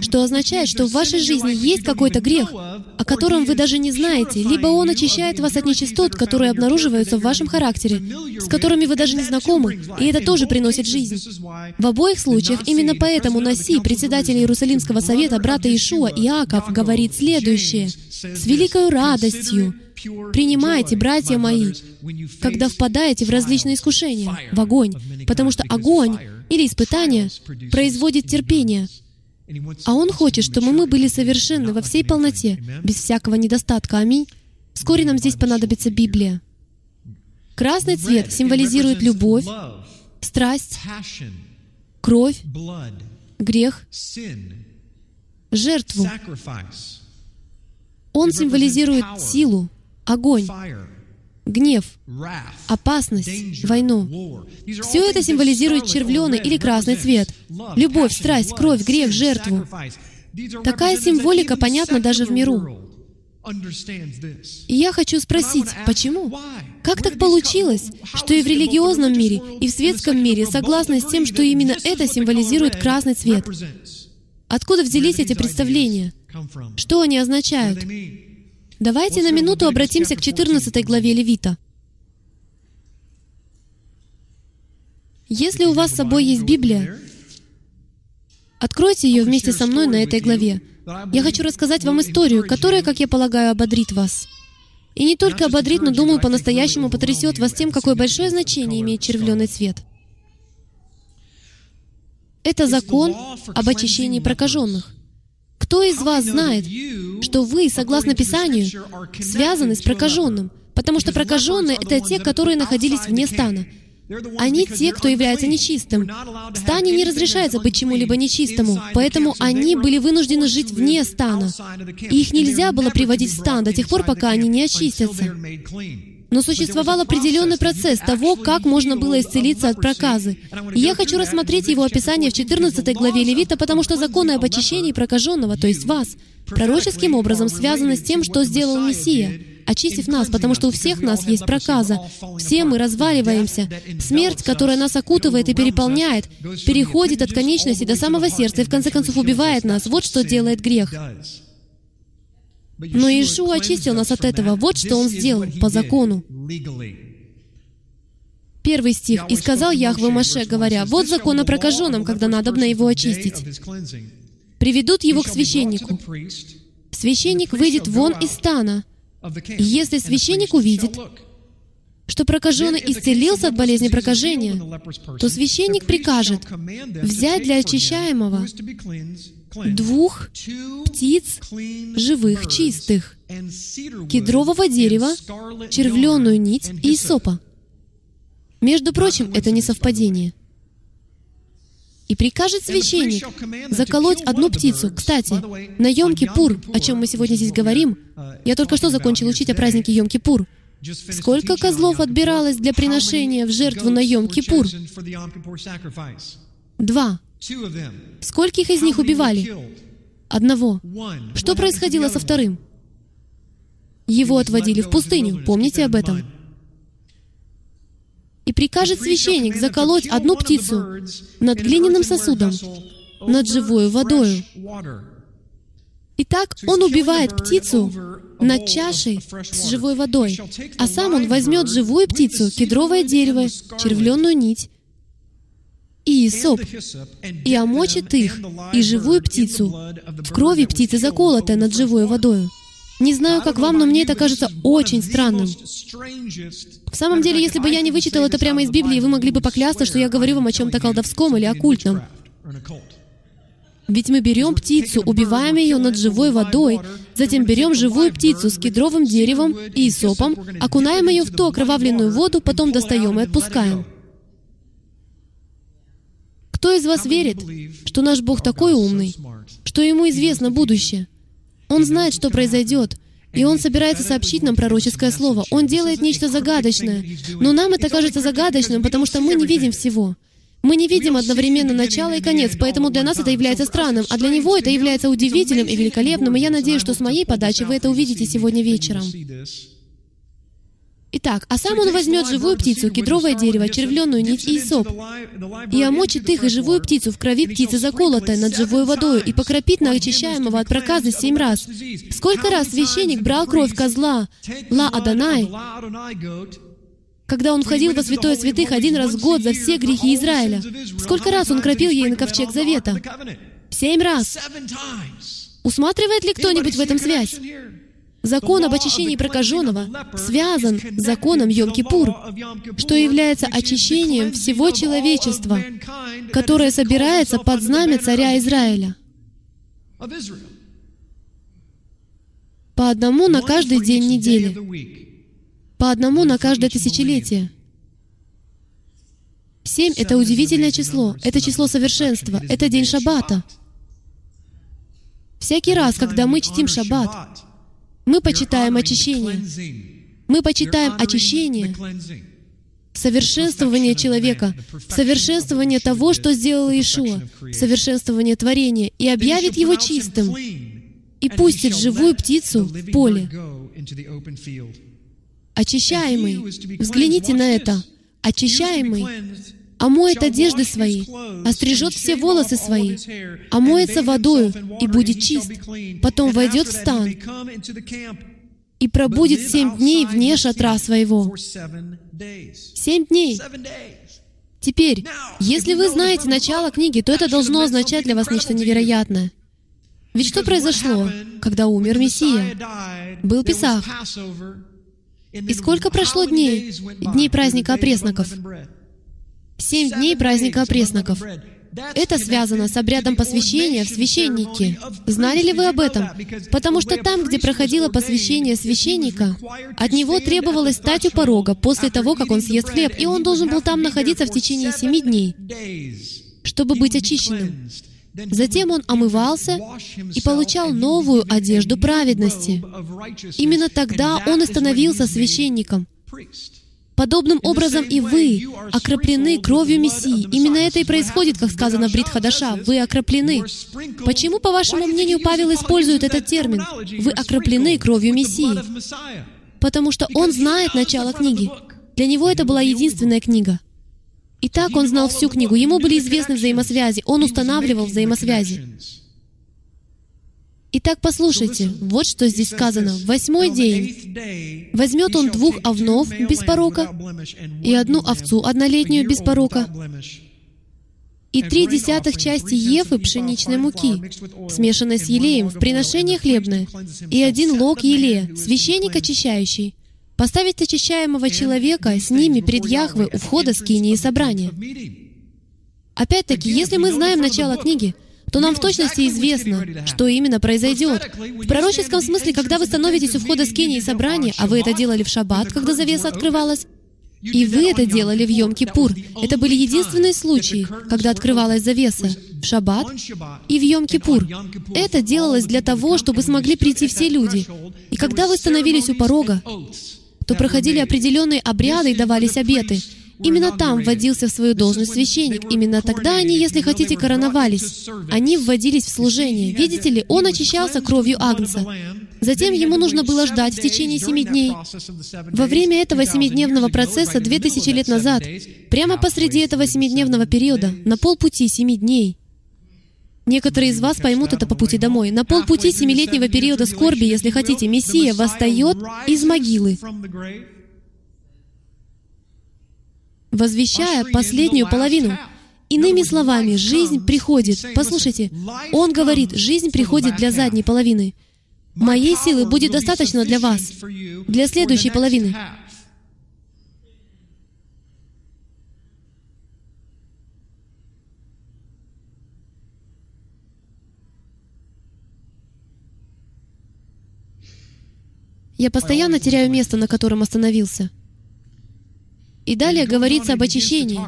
что означает, что в вашей жизни есть какой-то грех, о котором вы даже не знаете, либо Он очищает вас от нечистот, которые обнаруживаются в вашем характере, с которыми вы даже не знакомы, и это тоже приносит жизнь. В обоих случаях именно поэтому Наси, председатель Иерусалимского совета, брата Ишуа, Иаков, говорит следующее. «С великой радостью Принимайте, братья мои, когда впадаете в различные искушения, в огонь, потому что огонь или испытание производит терпение. А Он хочет, чтобы мы были совершенны во всей полноте, без всякого недостатка. Аминь. Вскоре нам здесь понадобится Библия. Красный цвет символизирует любовь, страсть, кровь, грех, жертву. Он символизирует силу, огонь, гнев, опасность, войну. Все это символизирует червленый или красный цвет, любовь, страсть, кровь, грех, жертву. Такая символика понятна даже в миру. И я хочу спросить, почему? Как так получилось, что и в религиозном мире, и в светском мире согласны с тем, что именно это символизирует красный цвет? Откуда взялись эти представления? Что они означают? Давайте на минуту обратимся к 14 главе Левита. Если у вас с собой есть Библия, откройте ее вместе со мной на этой главе. Я хочу рассказать вам историю, которая, как я полагаю, ободрит вас. И не только ободрит, но, думаю, по-настоящему потрясет вас тем, какое большое значение имеет червленый цвет. Это закон об очищении прокаженных. Кто из вас знает, что вы, согласно Писанию, связаны с прокаженным? Потому что прокаженные — это те, которые находились вне стана. Они те, кто является нечистым. В стане не разрешается быть чему-либо нечистому, поэтому они были вынуждены жить вне стана. И их нельзя было приводить в стан до тех пор, пока они не очистятся. Но существовал определенный процесс того, как можно было исцелиться от проказы. И я хочу рассмотреть его описание в 14 главе Левита, потому что законы об очищении прокаженного, то есть вас, пророческим образом связаны с тем, что сделал Мессия, очистив нас, потому что у всех нас есть проказа. Все мы разваливаемся. Смерть, которая нас окутывает и переполняет, переходит от конечности до самого сердца и в конце концов убивает нас. Вот что делает грех. Но Иешуа очистил нас от этого. Вот что Он сделал по закону. Первый стих. «И сказал Яхве Маше, говоря, «Вот закон о прокаженном, когда надобно его очистить. Приведут его к священнику. Священник выйдет вон из стана. И если священник увидит, что прокаженный исцелился от болезни прокажения, то священник прикажет взять для очищаемого двух птиц живых, чистых, кедрового дерева, червленую нить и сопа. Между прочим, это не совпадение. И прикажет священник заколоть одну птицу. Кстати, на Йом-Кипур, о чем мы сегодня здесь говорим, я только что закончил учить о празднике Йом-Кипур. Сколько козлов отбиралось для приношения в жертву на Йом-Кипур? Два. Скольких из них убивали? Одного. Что происходило со вторым? Его отводили в пустыню. Помните об этом? И прикажет священник заколоть одну птицу над глиняным сосудом, над живой водою. Итак, он убивает птицу над чашей с живой водой, а сам он возьмет живую птицу, кедровое дерево, червленную нить и соп, и омочит их, и живую птицу, в крови птицы заколотая над живой водой. Не знаю, как вам, но мне это кажется очень странным. В самом деле, если бы я не вычитал это прямо из Библии, вы могли бы поклясться, что я говорю вам о чем-то колдовском или оккультном. Ведь мы берем птицу, убиваем ее над живой водой, затем берем живую птицу с кедровым деревом и сопом, окунаем ее в ту окровавленную воду, потом достаем и отпускаем. Кто из вас верит, что наш Бог такой умный, что Ему известно будущее? Он знает, что произойдет, и Он собирается сообщить нам пророческое слово. Он делает нечто загадочное, но нам это кажется загадочным, потому что мы не видим всего. Мы не видим одновременно начало и конец, поэтому для нас это является странным, а для него это является удивительным и великолепным, и я надеюсь, что с моей подачи вы это увидите сегодня вечером. Итак, а сам он возьмет живую птицу, кедровое дерево, червленную нить и соп, и омочит их и живую птицу в крови птицы заколотой над живой водой, и покропит на очищаемого от проказы семь раз. Сколько раз священник брал кровь козла, Ла Адонай, когда он входил во святое святых один раз в год за все грехи Израиля? Сколько раз он кропил ей на ковчег завета? Семь раз. Усматривает ли кто-нибудь в этом связь? Закон об очищении прокаженного связан с законом Йом-Кипур, что является очищением всего человечества, которое собирается под знамя царя Израиля. По одному на каждый день недели, по одному на каждое тысячелетие. Семь — это удивительное число, это число совершенства, это день Шаббата. Всякий раз, когда мы чтим Шаббат, мы почитаем очищение. Мы почитаем очищение, совершенствование человека, совершенствование того, что сделал Иешуа, совершенствование творения, и объявит его чистым, и пустит живую птицу в поле. Очищаемый, взгляните на это, очищаемый омоет одежды свои, острижет все волосы свои, омоется водою и будет чист, потом войдет в стан и пробудет семь дней вне шатра своего. Семь дней. Теперь, если вы знаете начало книги, то это должно означать для вас нечто невероятное. Ведь что произошло, когда умер Мессия? Был Песах. И сколько прошло дней, дней праздника опресноков? Семь дней праздника опресноков. Это связано с обрядом посвящения в священники. Знали ли вы об этом? Потому что там, где проходило посвящение священника, от него требовалось стать у порога после того, как он съест хлеб, и он должен был там находиться в течение семи дней, чтобы быть очищенным. Затем он омывался и получал новую одежду праведности. Именно тогда он и становился священником. Подобным образом и вы окроплены кровью Мессии. Именно это и происходит, как сказано в Брит Хадаша. Вы окроплены. Почему, по вашему мнению, Павел использует этот термин? Вы окроплены кровью Мессии. Потому что он знает начало книги. Для него это была единственная книга. Итак, он знал всю книгу. Ему были известны взаимосвязи. Он устанавливал взаимосвязи. Итак, послушайте, вот что здесь сказано. Восьмой день возьмет он двух овнов без порока и одну овцу однолетнюю без порока, и три десятых части ефы пшеничной муки, смешанной с елеем, в приношение хлебное, и один лог елея, священник очищающий, поставить очищаемого человека с ними перед Яхвы у входа скинии собрания. Опять-таки, если мы знаем начало книги, то нам в точности известно, что именно произойдет. В пророческом смысле, когда вы становитесь у входа скини и собрания, а вы это делали в шаббат, когда завеса открывалась, и вы это делали в Йом-Кипур. Это были единственные случаи, когда открывалась завеса в Шаббат и в Йом-Кипур. Это делалось для того, чтобы смогли прийти все люди. И когда вы становились у порога, то проходили определенные обряды и давались обеты. Именно там вводился в свою должность священник. Именно тогда они, если хотите, короновались. Они вводились в служение. Видите ли, он очищался кровью Агнца. Затем ему нужно было ждать в течение семи дней. Во время этого семидневного процесса, две тысячи лет назад, прямо посреди этого семидневного периода, на полпути семи дней, Некоторые из вас поймут это по пути домой. На полпути семилетнего периода скорби, если хотите, Мессия восстает из могилы, возвещая последнюю половину. Иными словами, жизнь приходит. Послушайте, он говорит, жизнь приходит для задней половины. Моей силы будет достаточно для вас, для следующей половины. Я постоянно теряю место, на котором остановился. И далее говорится об очищении,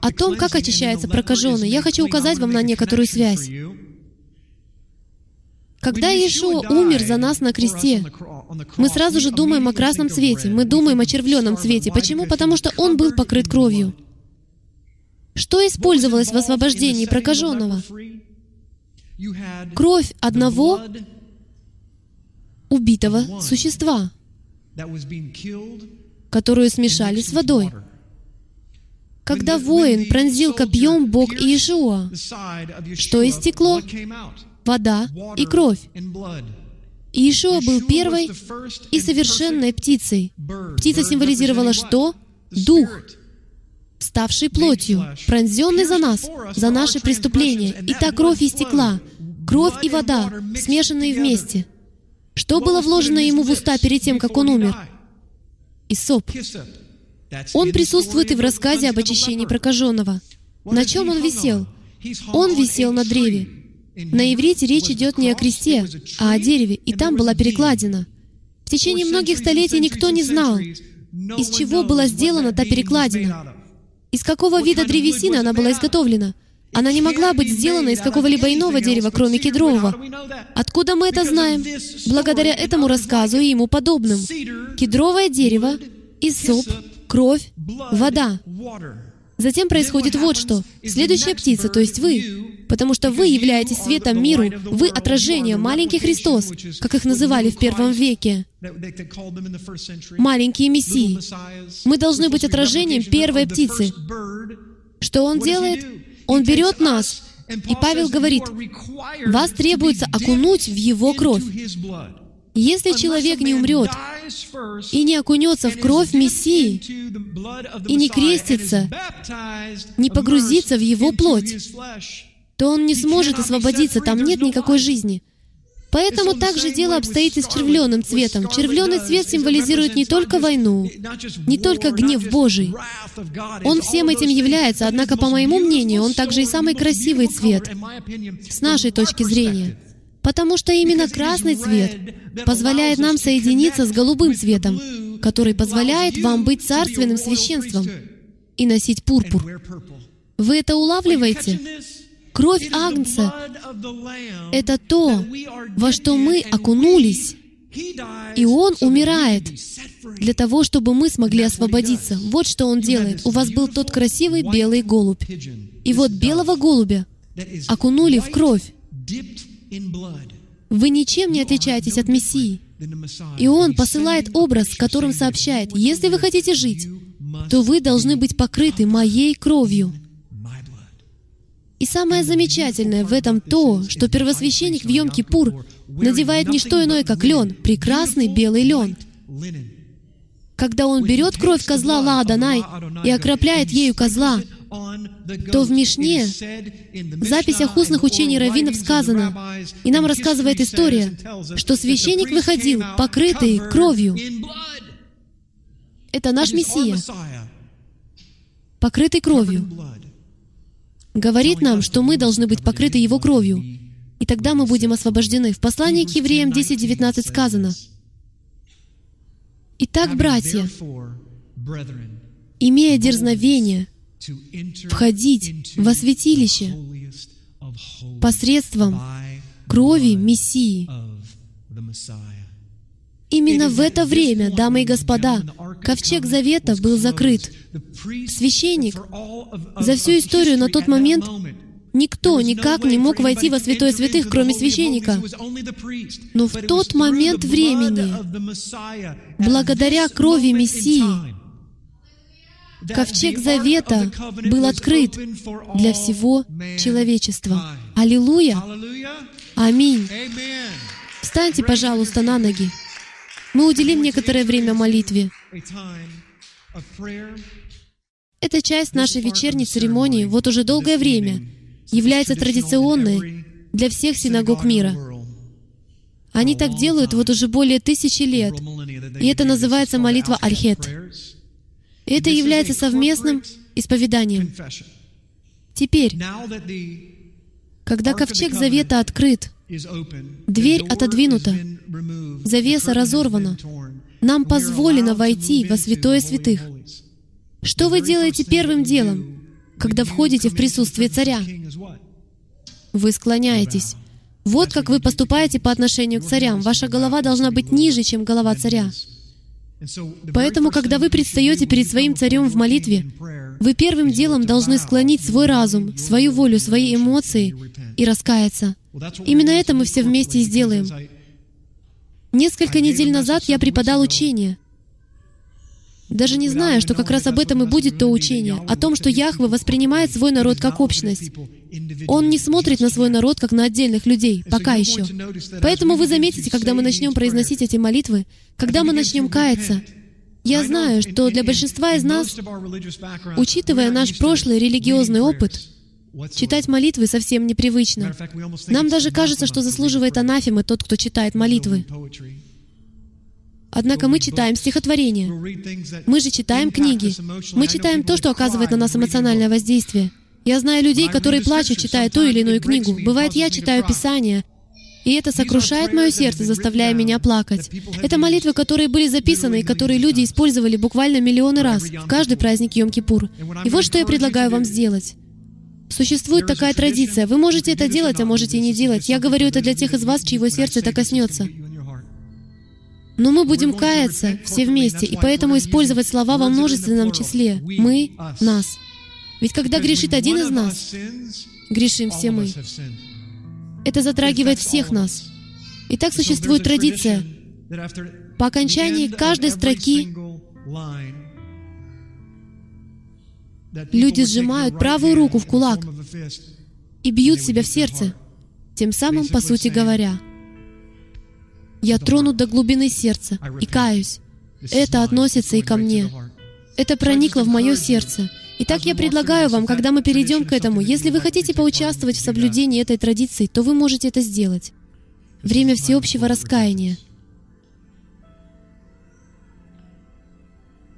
о том, как очищается прокаженный. Я хочу указать вам на некоторую связь. Когда Иешуа умер за нас на кресте, мы сразу же думаем о красном цвете, мы думаем о червленом цвете. Почему? Потому что он был покрыт кровью. Что использовалось в освобождении прокаженного? Кровь одного убитого существа, которую смешали с водой. Когда воин пронзил копьем Бог Иешуа, что истекло? Вода и кровь. Иешуа был первой и совершенной птицей. Птица символизировала что? Дух, ставший плотью, пронзенный за нас, за наши преступления. И та кровь истекла. Кровь и вода, смешанные вместе — что было вложено ему в уста перед тем, как он умер? Исоп. Он присутствует и в рассказе об очищении прокаженного. На чем он висел? Он висел на древе. На иврите речь идет не о кресте, а о дереве, и там была перекладина. В течение многих столетий никто не знал, из чего была сделана та перекладина, из какого вида древесины она была изготовлена — она не могла быть сделана из какого-либо иного дерева, кроме кедрового. Откуда мы это знаем? Благодаря этому рассказу и ему подобным. Кедровое дерево, изоп, кровь, вода. Затем происходит вот что. Следующая птица, то есть вы, потому что вы являетесь светом миру, вы отражение, маленький Христос, как их называли в первом веке. Маленькие мессии. Мы должны быть отражением первой птицы. Что он делает? Он берет нас, и Павел говорит, вас требуется окунуть в его кровь. Если человек не умрет и не окунется в кровь Мессии, и не крестится, не погрузится в его плоть, то он не сможет освободиться, там нет никакой жизни. Поэтому также дело обстоит и с червленым цветом. Червленый цвет символизирует не только войну, не только гнев Божий. Он всем этим является, однако, по моему мнению, он также и самый красивый цвет, с нашей точки зрения. Потому что именно красный цвет позволяет нам соединиться с голубым цветом, который позволяет вам быть царственным священством и носить пурпур. Вы это улавливаете? Кровь Агнца — это то, во что мы окунулись, и Он умирает для того, чтобы мы смогли освободиться. Вот что Он делает. У вас был тот красивый белый голубь. И вот белого голубя окунули в кровь. Вы ничем не отличаетесь от Мессии. И Он посылает образ, которым сообщает, если вы хотите жить, то вы должны быть покрыты моей кровью. И самое замечательное в этом то, что первосвященник в Йом-Кипур надевает не что иное, как лен, прекрасный белый лен. Когда он берет кровь козла Ла-Адонай и окропляет ею козла, то в Мишне, в записях устных учений раввинов сказано, и нам рассказывает история, что священник выходил, покрытый кровью. Это наш Мессия, покрытый кровью говорит нам, что мы должны быть покрыты Его кровью, и тогда мы будем освобождены. В послании к евреям 10.19 сказано, «Итак, братья, имея дерзновение входить во святилище посредством крови Мессии, Именно в это время, дамы и господа, ковчег Завета был закрыт. Священник за всю историю на тот момент Никто никак не мог войти во святое святых, кроме священника. Но в тот момент времени, благодаря крови Мессии, Ковчег Завета был открыт для всего человечества. Аллилуйя! Аминь! Встаньте, пожалуйста, на ноги. Мы уделим некоторое время молитве. Эта часть нашей вечерней церемонии вот уже долгое время является традиционной для всех синагог мира. Они так делают вот уже более тысячи лет, и это называется молитва Альхет. И это является совместным исповеданием. Теперь, когда ковчег Завета открыт, дверь отодвинута, завеса разорвана, нам позволено войти во святое святых. Что вы делаете первым делом, когда входите в присутствие царя? Вы склоняетесь. Вот как вы поступаете по отношению к царям. Ваша голова должна быть ниже, чем голова царя. Поэтому, когда вы предстаете перед своим царем в молитве, вы первым делом должны склонить свой разум, свою волю, свои эмоции и раскаяться. Именно это мы все вместе и сделаем. Несколько недель назад я преподал учение — даже не зная, что как раз об этом и будет то учение, о том, что Яхве воспринимает свой народ как общность. Он не смотрит на свой народ как на отдельных людей, пока еще. Поэтому вы заметите, когда мы начнем произносить эти молитвы, когда мы начнем каяться, я знаю, что для большинства из нас, учитывая наш прошлый религиозный опыт, читать молитвы совсем непривычно. Нам даже кажется, что заслуживает анафемы тот, кто читает молитвы. Однако мы читаем стихотворения. Мы же читаем книги. Мы читаем то, что оказывает на нас эмоциональное воздействие. Я знаю людей, которые плачут, читая ту или иную книгу. Бывает, я читаю Писание, и это сокрушает мое сердце, заставляя меня плакать. Это молитвы, которые были записаны и которые люди использовали буквально миллионы раз в каждый праздник Йом-Кипур. И вот что я предлагаю вам сделать. Существует такая традиция. Вы можете это делать, а можете и не делать. Я говорю это для тех из вас, чьего сердце это коснется. Но мы будем каяться все вместе, и поэтому использовать слова во множественном числе. Мы, нас. Ведь когда грешит один из нас, грешим все мы. Это затрагивает всех нас. И так существует традиция. По окончании каждой строки люди сжимают правую руку в кулак и бьют себя в сердце, тем самым, по сути говоря, я тронут до глубины сердца и каюсь. Это относится и ко мне. Это проникло в мое сердце. Итак, я предлагаю вам, когда мы перейдем к этому, если вы хотите поучаствовать в соблюдении этой традиции, то вы можете это сделать. Время всеобщего раскаяния.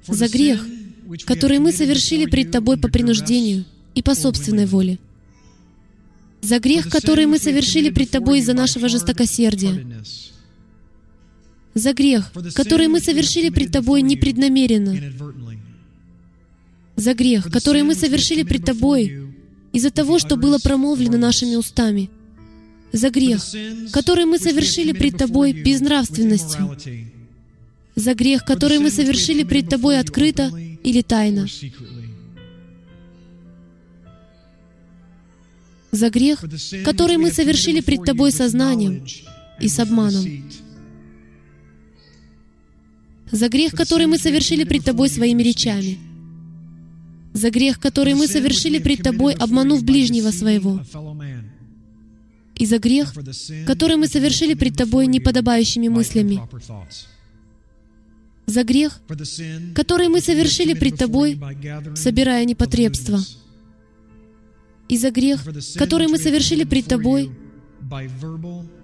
За грех, который мы совершили пред Тобой по принуждению и по собственной воле. За грех, который мы совершили пред Тобой из-за нашего жестокосердия. За грех, который мы совершили пред Тобой непреднамеренно, за грех, который мы совершили пред Тобой из-за того, что было промолвлено нашими устами, за грех, который мы совершили пред Тобой безнравственностью, за грех, который мы совершили пред Тобой открыто или тайно, за грех, который мы совершили пред Тобой сознанием и с обманом, за грех, который мы совершили пред Тобой своими речами, за грех, который мы совершили пред Тобой, обманув ближнего своего, и за грех, который мы совершили пред Тобой неподобающими мыслями, за грех, который мы совершили пред Тобой, собирая непотребство, и за грех, который мы совершили пред Тобой,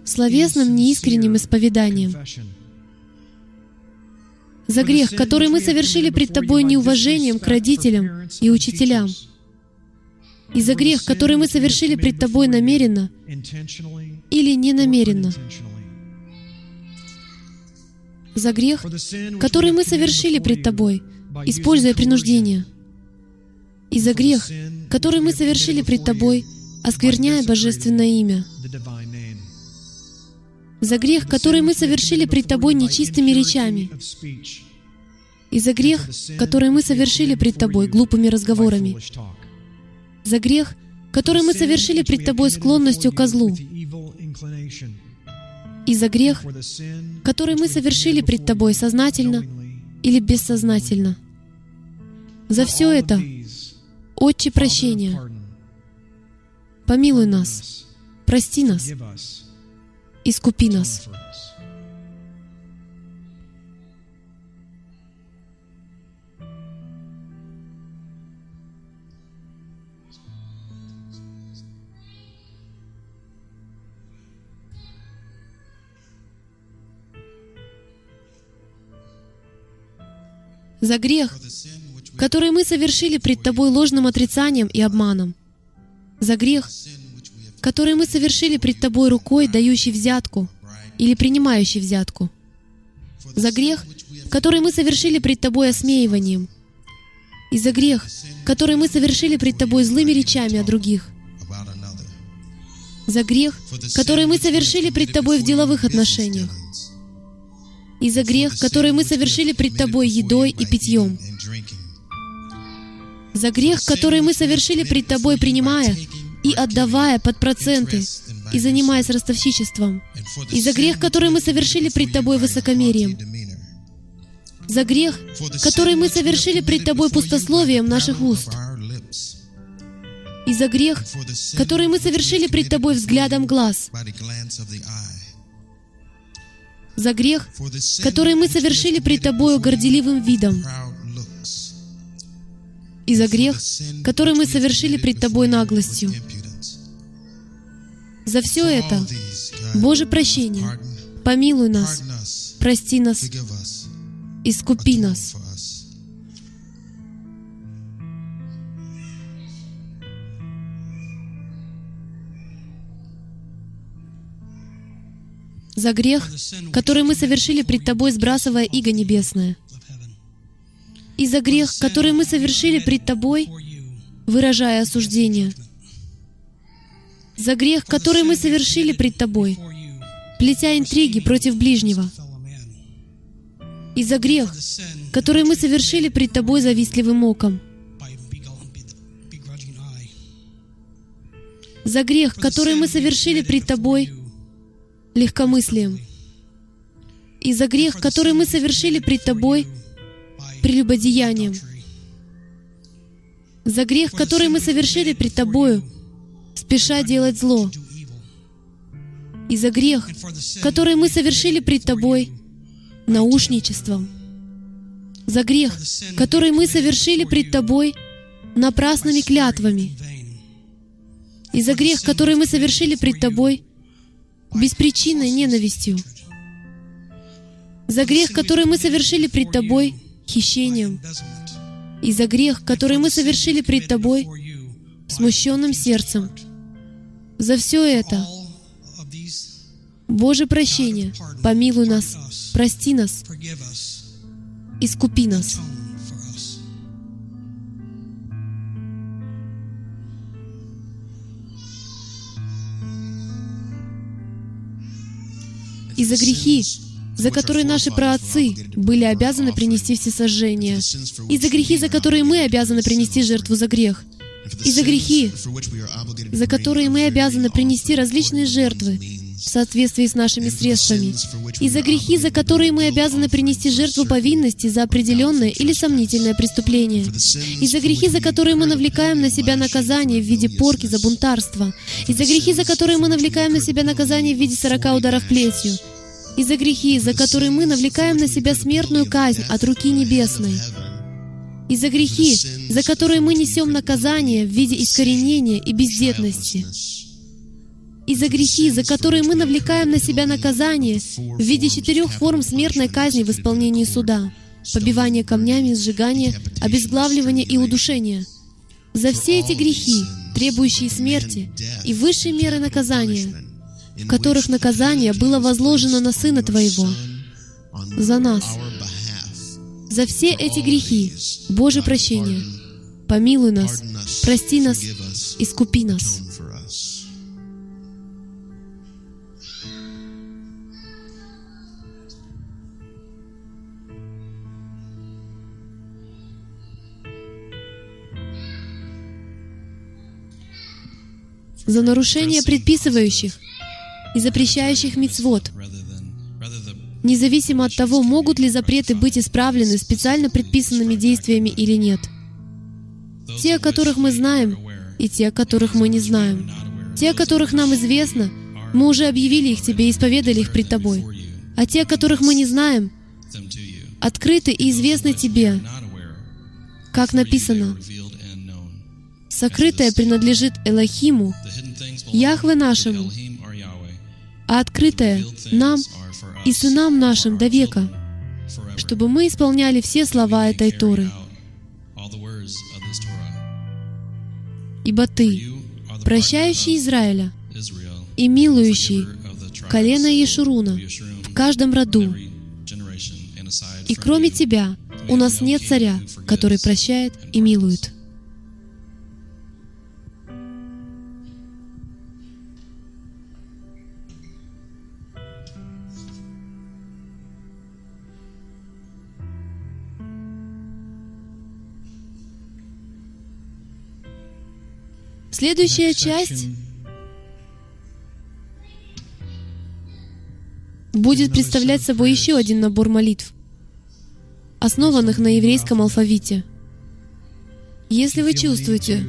словесным неискренним исповеданием, за грех, который мы совершили пред Тобой неуважением к родителям и учителям, и за грех, который мы совершили пред Тобой намеренно или ненамеренно, за грех, который мы совершили пред Тобой, используя принуждение, и за грех, который мы совершили пред Тобой, оскверняя Божественное имя, за грех, который мы совершили пред Тобой нечистыми речами, и за грех, который мы совершили пред Тобой глупыми разговорами, за грех, который мы совершили пред Тобой склонностью к злу, и за грех, который мы совершили пред Тобой сознательно или бессознательно, За все это, Отче прощения, помилуй нас, прости нас, искупи нас. За грех, который мы совершили пред Тобой ложным отрицанием и обманом. За грех, который мы совершили пред Тобой рукой, дающей взятку или принимающей взятку. За грех, который мы совершили пред Тобой осмеиванием. И за грех, который мы совершили пред Тобой злыми речами о других. За грех, который мы совершили пред Тобой в деловых отношениях и за грех, который мы совершили пред Тобой едой и питьем, за грех, который мы совершили пред Тобой, принимая и отдавая под проценты, и занимаясь ростовщичеством, и за грех, который мы совершили пред Тобой высокомерием, за грех, который мы совершили пред Тобой пустословием наших уст, и за грех, который мы совершили пред Тобой взглядом глаз, за грех, который мы совершили пред Тобою горделивым видом, и за грех, который мы совершили пред Тобой наглостью. За все это, Боже прощение, помилуй нас, прости нас, искупи нас. За грех, который мы совершили пред Тобой, сбрасывая иго небесное, и за грех, который мы совершили пред Тобой, выражая осуждение, за грех, который мы совершили пред Тобой, плетя интриги против ближнего, и за грех, который мы совершили пред Тобой завистливым оком, за грех, который мы совершили пред Тобой легкомыслием. И за грех, который мы совершили пред Тобой, прелюбодеянием. За грех, который мы совершили пред Тобою, спеша делать зло. И за грех, который мы совершили пред Тобой, наушничеством. За грех, который мы совершили пред Тобой, напрасными клятвами. И за грех, который мы совершили пред Тобой, беспричинной ненавистью, за грех, который мы совершили пред Тобой, хищением, и за грех, который мы совершили пред Тобой, смущенным сердцем. За все это, Боже прощение, помилуй нас, прости нас, искупи нас. И за грехи, за которые наши праотцы были обязаны принести всесожжение, и за грехи, за которые мы обязаны принести жертву за грех, и за грехи, за которые мы обязаны принести различные жертвы в соответствии с нашими средствами, и за грехи, за которые мы обязаны принести жертву повинности за определенное или сомнительное преступление, и за грехи, за которые мы навлекаем на себя наказание в виде порки за бунтарство, и за грехи, за которые мы навлекаем на себя наказание в виде сорока ударов плетью, и за грехи, за которые мы навлекаем на себя смертную казнь от руки небесной, и за грехи, за которые мы несем наказание в виде искоренения и бездетности, и за грехи, за которые мы навлекаем на себя наказание в виде четырех форм смертной казни в исполнении суда, побивание камнями, сжигание, обезглавливание и удушение. За все эти грехи, требующие смерти и высшей меры наказания, в которых наказание было возложено на Сына Твоего, за нас. За все эти грехи, Боже прощение, помилуй нас, прости нас, искупи нас. за нарушение предписывающих и запрещающих мицвод, независимо от того, могут ли запреты быть исправлены специально предписанными действиями или нет. те, о которых мы знаем, и те, о которых мы не знаем. Те, о которых нам известно, мы уже объявили их Тебе и исповедали их пред Тобой. А те, о которых мы не знаем, открыты и известны Тебе, как написано, «Сокрытое принадлежит Элохиму, Яхве нашему, а открытое нам и сынам нашим до века, чтобы мы исполняли все слова этой Торы. Ибо Ты, прощающий Израиля и милующий колено Ешуруна в каждом роду, и кроме Тебя у нас нет царя, который прощает и милует. Следующая часть будет представлять собой еще один набор молитв, основанных на еврейском алфавите. Если вы чувствуете,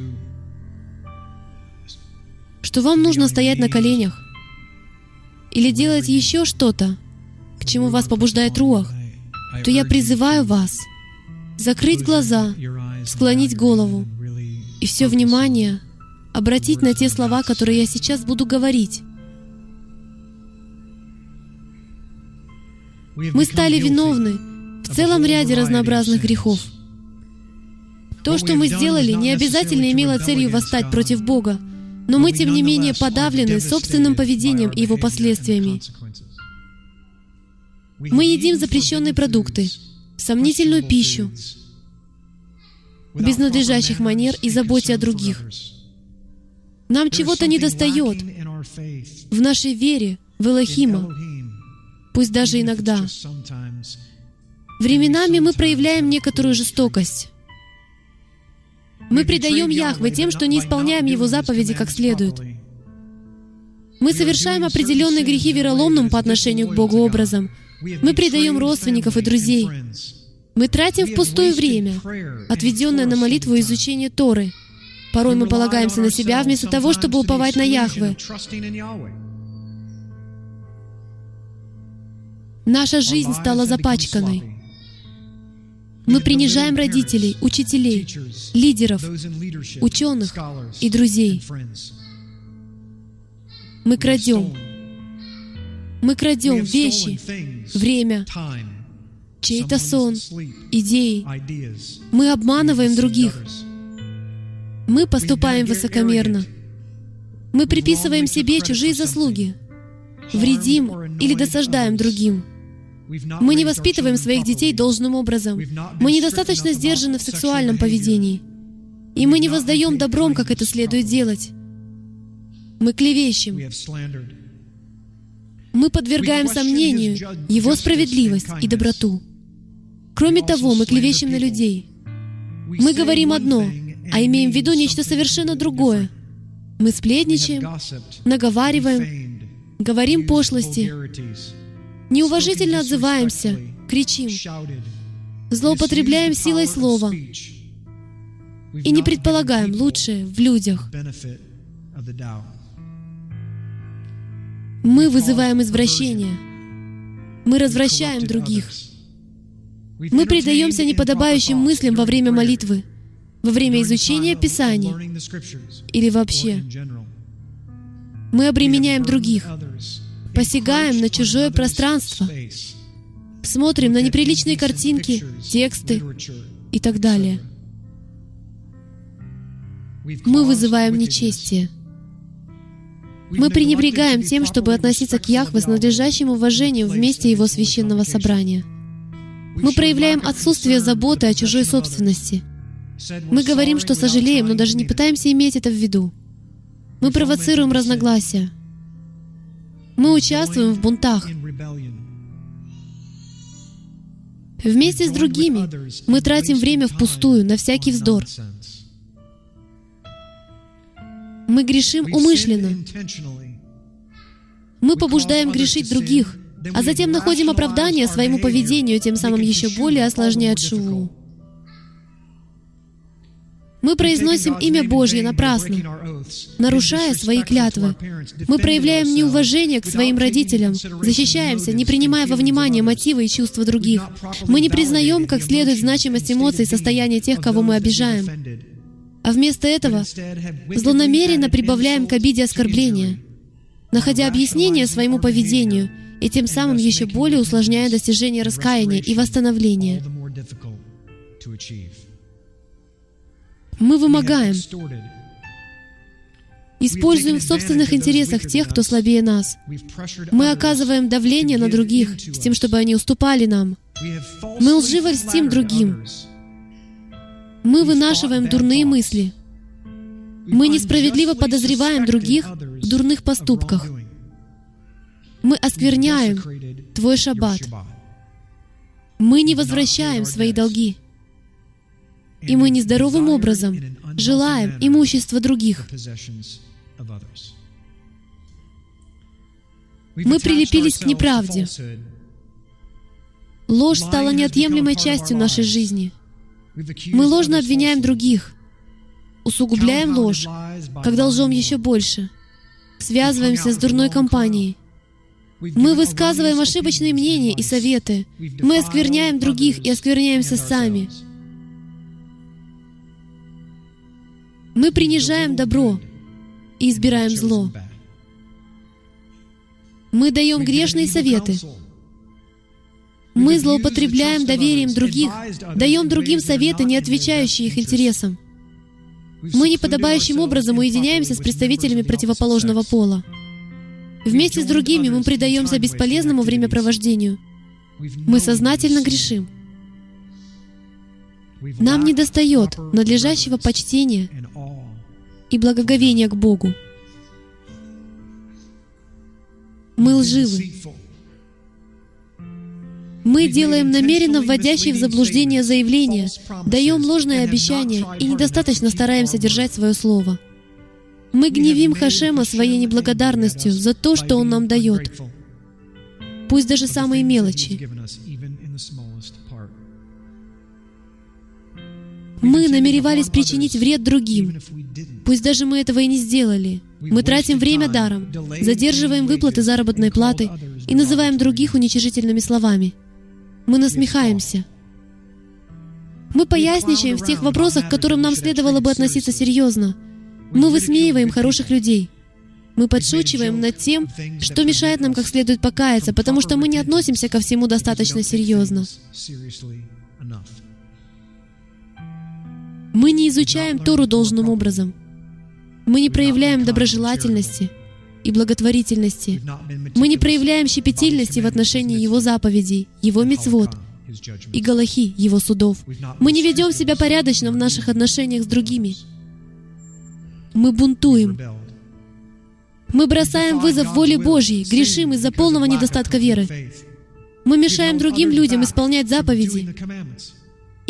что вам нужно стоять на коленях или делать еще что-то, к чему вас побуждает руах, то я призываю вас закрыть глаза, склонить голову и все внимание обратить на те слова, которые я сейчас буду говорить. Мы стали виновны в целом ряде разнообразных грехов. То, что мы сделали, не обязательно имело целью восстать против Бога, но мы, тем не менее, подавлены собственным поведением и его последствиями. Мы едим запрещенные продукты, сомнительную пищу, без надлежащих манер и заботе о других. Нам чего-то недостает в нашей вере в Элохима, пусть даже иногда. Временами мы проявляем некоторую жестокость. Мы предаем Яхве тем, что не исполняем Его заповеди как следует. Мы совершаем определенные грехи вероломным по отношению к Богу образом. Мы предаем родственников и друзей. Мы тратим впустую время, отведенное на молитву и изучение Торы — Порой мы полагаемся на себя вместо того, чтобы уповать на Яхве. Наша жизнь стала запачканной. Мы принижаем родителей, учителей, лидеров, ученых и друзей. Мы крадем. Мы крадем вещи, время, чей-то сон, идеи. Мы обманываем других. Мы поступаем высокомерно. Мы приписываем себе чужие заслуги, вредим или досаждаем другим. Мы не воспитываем своих детей должным образом. Мы недостаточно сдержаны в сексуальном поведении. И мы не воздаем добром, как это следует делать. Мы клевещем. Мы подвергаем сомнению Его справедливость и доброту. Кроме того, мы клевещем на людей. Мы говорим одно, а имеем в виду нечто совершенно другое. Мы сплетничаем, наговариваем, говорим пошлости, неуважительно отзываемся, кричим, злоупотребляем силой слова и не предполагаем лучшее в людях. Мы вызываем извращение. Мы развращаем других. Мы предаемся неподобающим мыслям во время молитвы во время изучения Писаний или вообще. Мы обременяем других, посягаем на чужое пространство, смотрим на неприличные картинки, тексты и так далее. Мы вызываем нечестие. Мы пренебрегаем тем, чтобы относиться к Яхве с надлежащим уважением в месте Его священного собрания. Мы проявляем отсутствие заботы о чужой собственности — мы говорим, что сожалеем, но даже не пытаемся иметь это в виду. Мы провоцируем разногласия. Мы участвуем в бунтах. Вместе с другими мы тратим время впустую, на всякий вздор. Мы грешим умышленно. Мы побуждаем грешить других, а затем находим оправдание своему поведению, тем самым еще более осложняя шуву. Мы произносим имя Божье напрасно, нарушая свои клятвы. Мы проявляем неуважение к своим родителям, защищаемся, не принимая во внимание мотивы и чувства других. Мы не признаем как следует значимость эмоций и состояния тех, кого мы обижаем. А вместо этого злонамеренно прибавляем к обиде оскорбления, находя объяснение своему поведению и тем самым еще более усложняя достижение раскаяния и восстановления. Мы вымогаем, используем в собственных интересах тех, кто слабее нас. Мы оказываем давление на других, с тем, чтобы они уступали нам. Мы лживо льстим другим. Мы вынашиваем дурные мысли. Мы несправедливо подозреваем других в дурных поступках. Мы оскверняем Твой шаббат. Мы не возвращаем свои долги и мы нездоровым образом желаем имущества других. Мы прилепились к неправде. Ложь стала неотъемлемой частью нашей жизни. Мы ложно обвиняем других, усугубляем ложь, когда лжем еще больше, связываемся с дурной компанией. Мы высказываем ошибочные мнения и советы. Мы оскверняем других и оскверняемся сами. Мы принижаем добро и избираем зло. Мы даем грешные советы. Мы злоупотребляем доверием других, даем другим советы, не отвечающие их интересам. Мы неподобающим образом уединяемся с представителями противоположного пола. Вместе с другими мы предаемся бесполезному времяпровождению. Мы сознательно грешим. Нам не достает надлежащего почтения и благоговения к Богу. Мы лживы. Мы делаем намеренно вводящие в заблуждение заявления, даем ложные обещания и недостаточно стараемся держать свое слово. Мы гневим Хашема своей неблагодарностью за то, что Он нам дает, пусть даже самые мелочи. Мы намеревались причинить вред другим, пусть даже мы этого и не сделали. Мы тратим время даром, задерживаем выплаты заработной платы и называем других уничижительными словами. Мы насмехаемся. Мы поясничаем в тех вопросах, к которым нам следовало бы относиться серьезно. Мы высмеиваем хороших людей. Мы подшучиваем над тем, что мешает нам как следует покаяться, потому что мы не относимся ко всему достаточно серьезно. Мы не изучаем Тору должным образом. Мы не проявляем доброжелательности и благотворительности. Мы не проявляем щепетильности в отношении Его заповедей, Его мецвод и галахи, Его судов. Мы не ведем себя порядочно в наших отношениях с другими. Мы бунтуем. Мы бросаем вызов воле Божьей, грешим из-за полного недостатка веры. Мы мешаем другим людям исполнять заповеди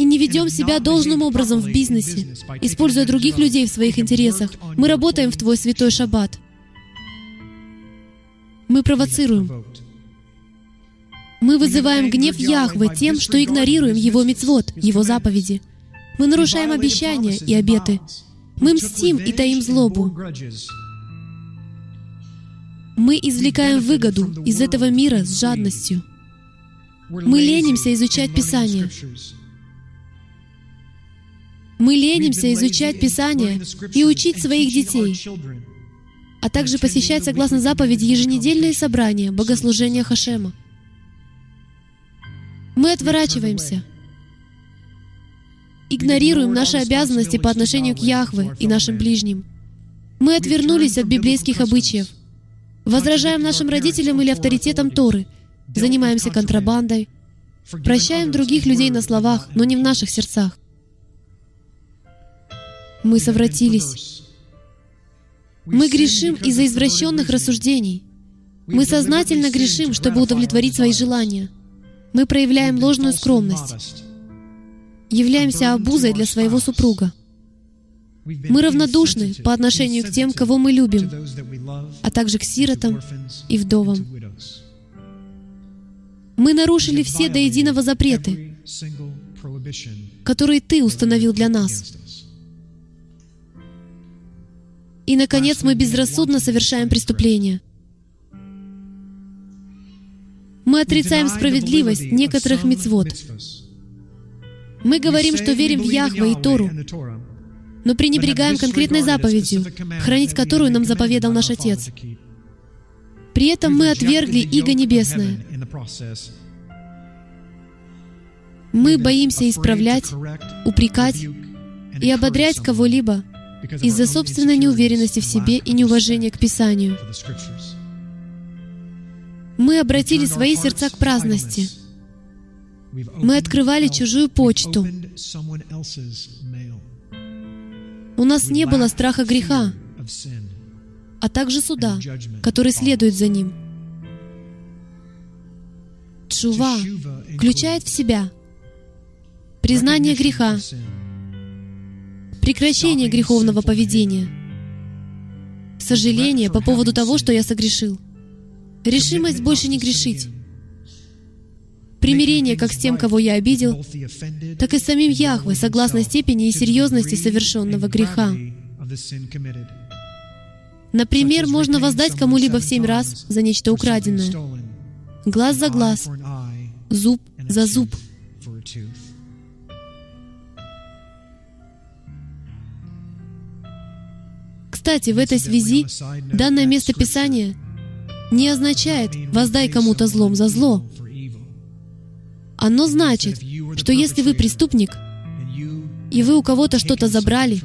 и не ведем себя должным образом в бизнесе, используя других людей в своих интересах. Мы работаем в Твой святой шаббат. Мы провоцируем. Мы вызываем гнев Яхвы тем, что игнорируем Его мицвод, Его заповеди. Мы нарушаем обещания и обеты. Мы мстим и таим злобу. Мы извлекаем выгоду из этого мира с жадностью. Мы ленимся изучать Писание. Мы ленимся изучать Писание и учить своих детей, а также посещать, согласно заповеди, еженедельные собрания, богослужения Хашема. Мы отворачиваемся, игнорируем наши обязанности по отношению к Яхве и нашим ближним. Мы отвернулись от библейских обычаев, возражаем нашим родителям или авторитетам Торы, занимаемся контрабандой, прощаем других людей на словах, но не в наших сердцах. Мы совратились. Мы грешим из-за извращенных рассуждений. Мы сознательно грешим, чтобы удовлетворить свои желания. Мы проявляем ложную скромность. Являемся обузой для своего супруга. Мы равнодушны по отношению к тем, кого мы любим, а также к сиротам и вдовам. Мы нарушили все до единого запреты, которые Ты установил для нас. И, наконец, мы безрассудно совершаем преступления. Мы отрицаем справедливость некоторых мицвод. Мы говорим, что верим в Яхве и Тору, но пренебрегаем конкретной заповедью, хранить которую нам заповедал наш Отец. При этом мы отвергли Иго Небесное. Мы боимся исправлять, упрекать и ободрять кого-либо из-за собственной неуверенности в себе и неуважения к Писанию. Мы обратили свои сердца к праздности. Мы открывали чужую почту. У нас не было страха греха, а также суда, который следует за ним. Чува включает в себя признание греха, прекращение греховного поведения, сожаление по поводу того, что я согрешил, решимость больше не грешить, примирение как с тем, кого я обидел, так и с самим Яхвой, согласно степени и серьезности совершенного греха. Например, можно воздать кому-либо в семь раз за нечто украденное. Глаз за глаз, зуб за зуб. Кстати, в этой связи данное место Писания не означает «воздай кому-то злом за зло». Оно значит, что если вы преступник, и вы у кого-то что-то забрали,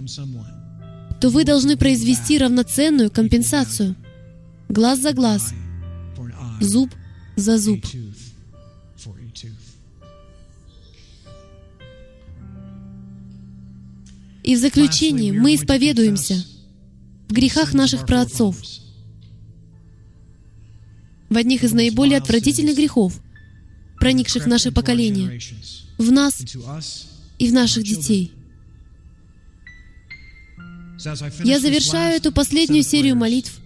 то вы должны произвести равноценную компенсацию. Глаз за глаз, зуб за зуб. И в заключении мы исповедуемся — в грехах наших праотцов, в одних из наиболее отвратительных грехов, проникших в наше поколение, в нас и в наших детей. Я завершаю эту последнюю серию молитв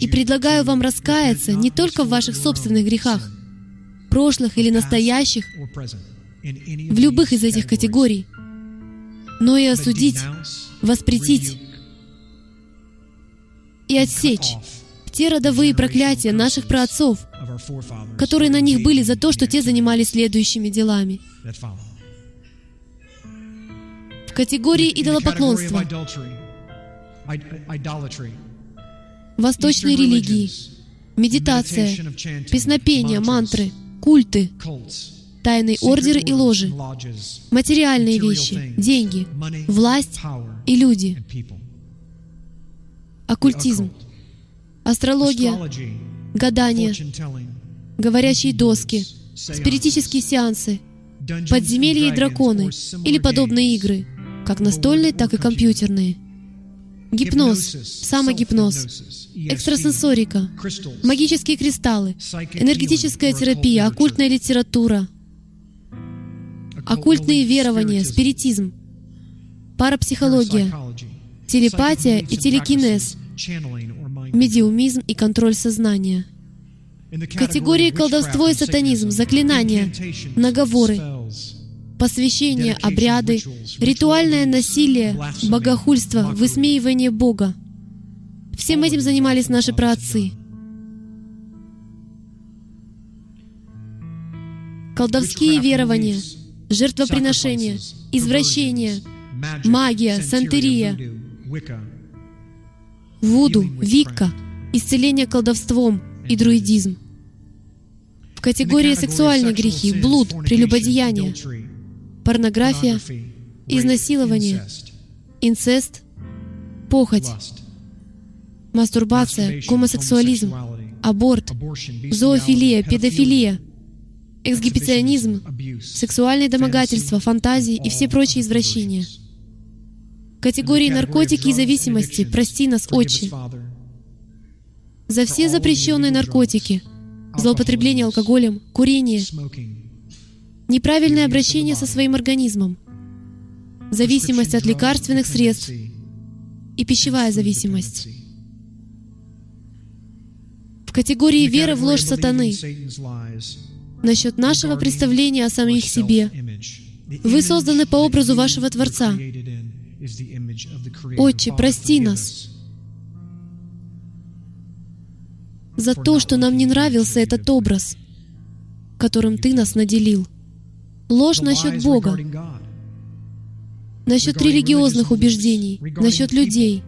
и предлагаю вам раскаяться не только в ваших собственных грехах, прошлых или настоящих, в любых из этих категорий, но и осудить воспретить и отсечь те родовые проклятия наших праотцов, которые на них были за то, что те занимались следующими делами. В категории идолопоклонства, восточной религии, медитация, песнопения, мантры, культы, тайные ордеры и ложи, материальные вещи, деньги, власть и люди, оккультизм, астрология, гадание, говорящие доски, спиритические сеансы, подземелья и драконы или подобные игры, как настольные, так и компьютерные. Гипноз, самогипноз, экстрасенсорика, магические кристаллы, энергетическая терапия, оккультная литература, оккультные верования, спиритизм, парапсихология, телепатия и телекинез, медиумизм и контроль сознания. Категории колдовство и сатанизм, заклинания, наговоры, посвящение, обряды, ритуальное насилие, богохульство, высмеивание Бога. Всем этим занимались наши праотцы. Колдовские верования — жертвоприношения, извращения, магия, сантерия, вуду, викка, исцеление колдовством и друидизм. В категории сексуальные грехи, блуд, прелюбодеяние, порнография, изнасилование, инцест, похоть, мастурбация, гомосексуализм, аборт, зоофилия, педофилия — эксгибиционизм, сексуальные домогательства, фантазии и все прочие извращения. Категории наркотики и зависимости, прости нас, Отче. За все запрещенные наркотики, злоупотребление алкоголем, курение, неправильное обращение со своим организмом, зависимость от лекарственных средств и пищевая зависимость. В категории веры в ложь сатаны насчет нашего представления о самих себе. Вы созданы по образу вашего Творца. Отче, прости нас за то, что нам не нравился этот образ, которым Ты нас наделил. Ложь насчет Бога, насчет религиозных убеждений, насчет людей.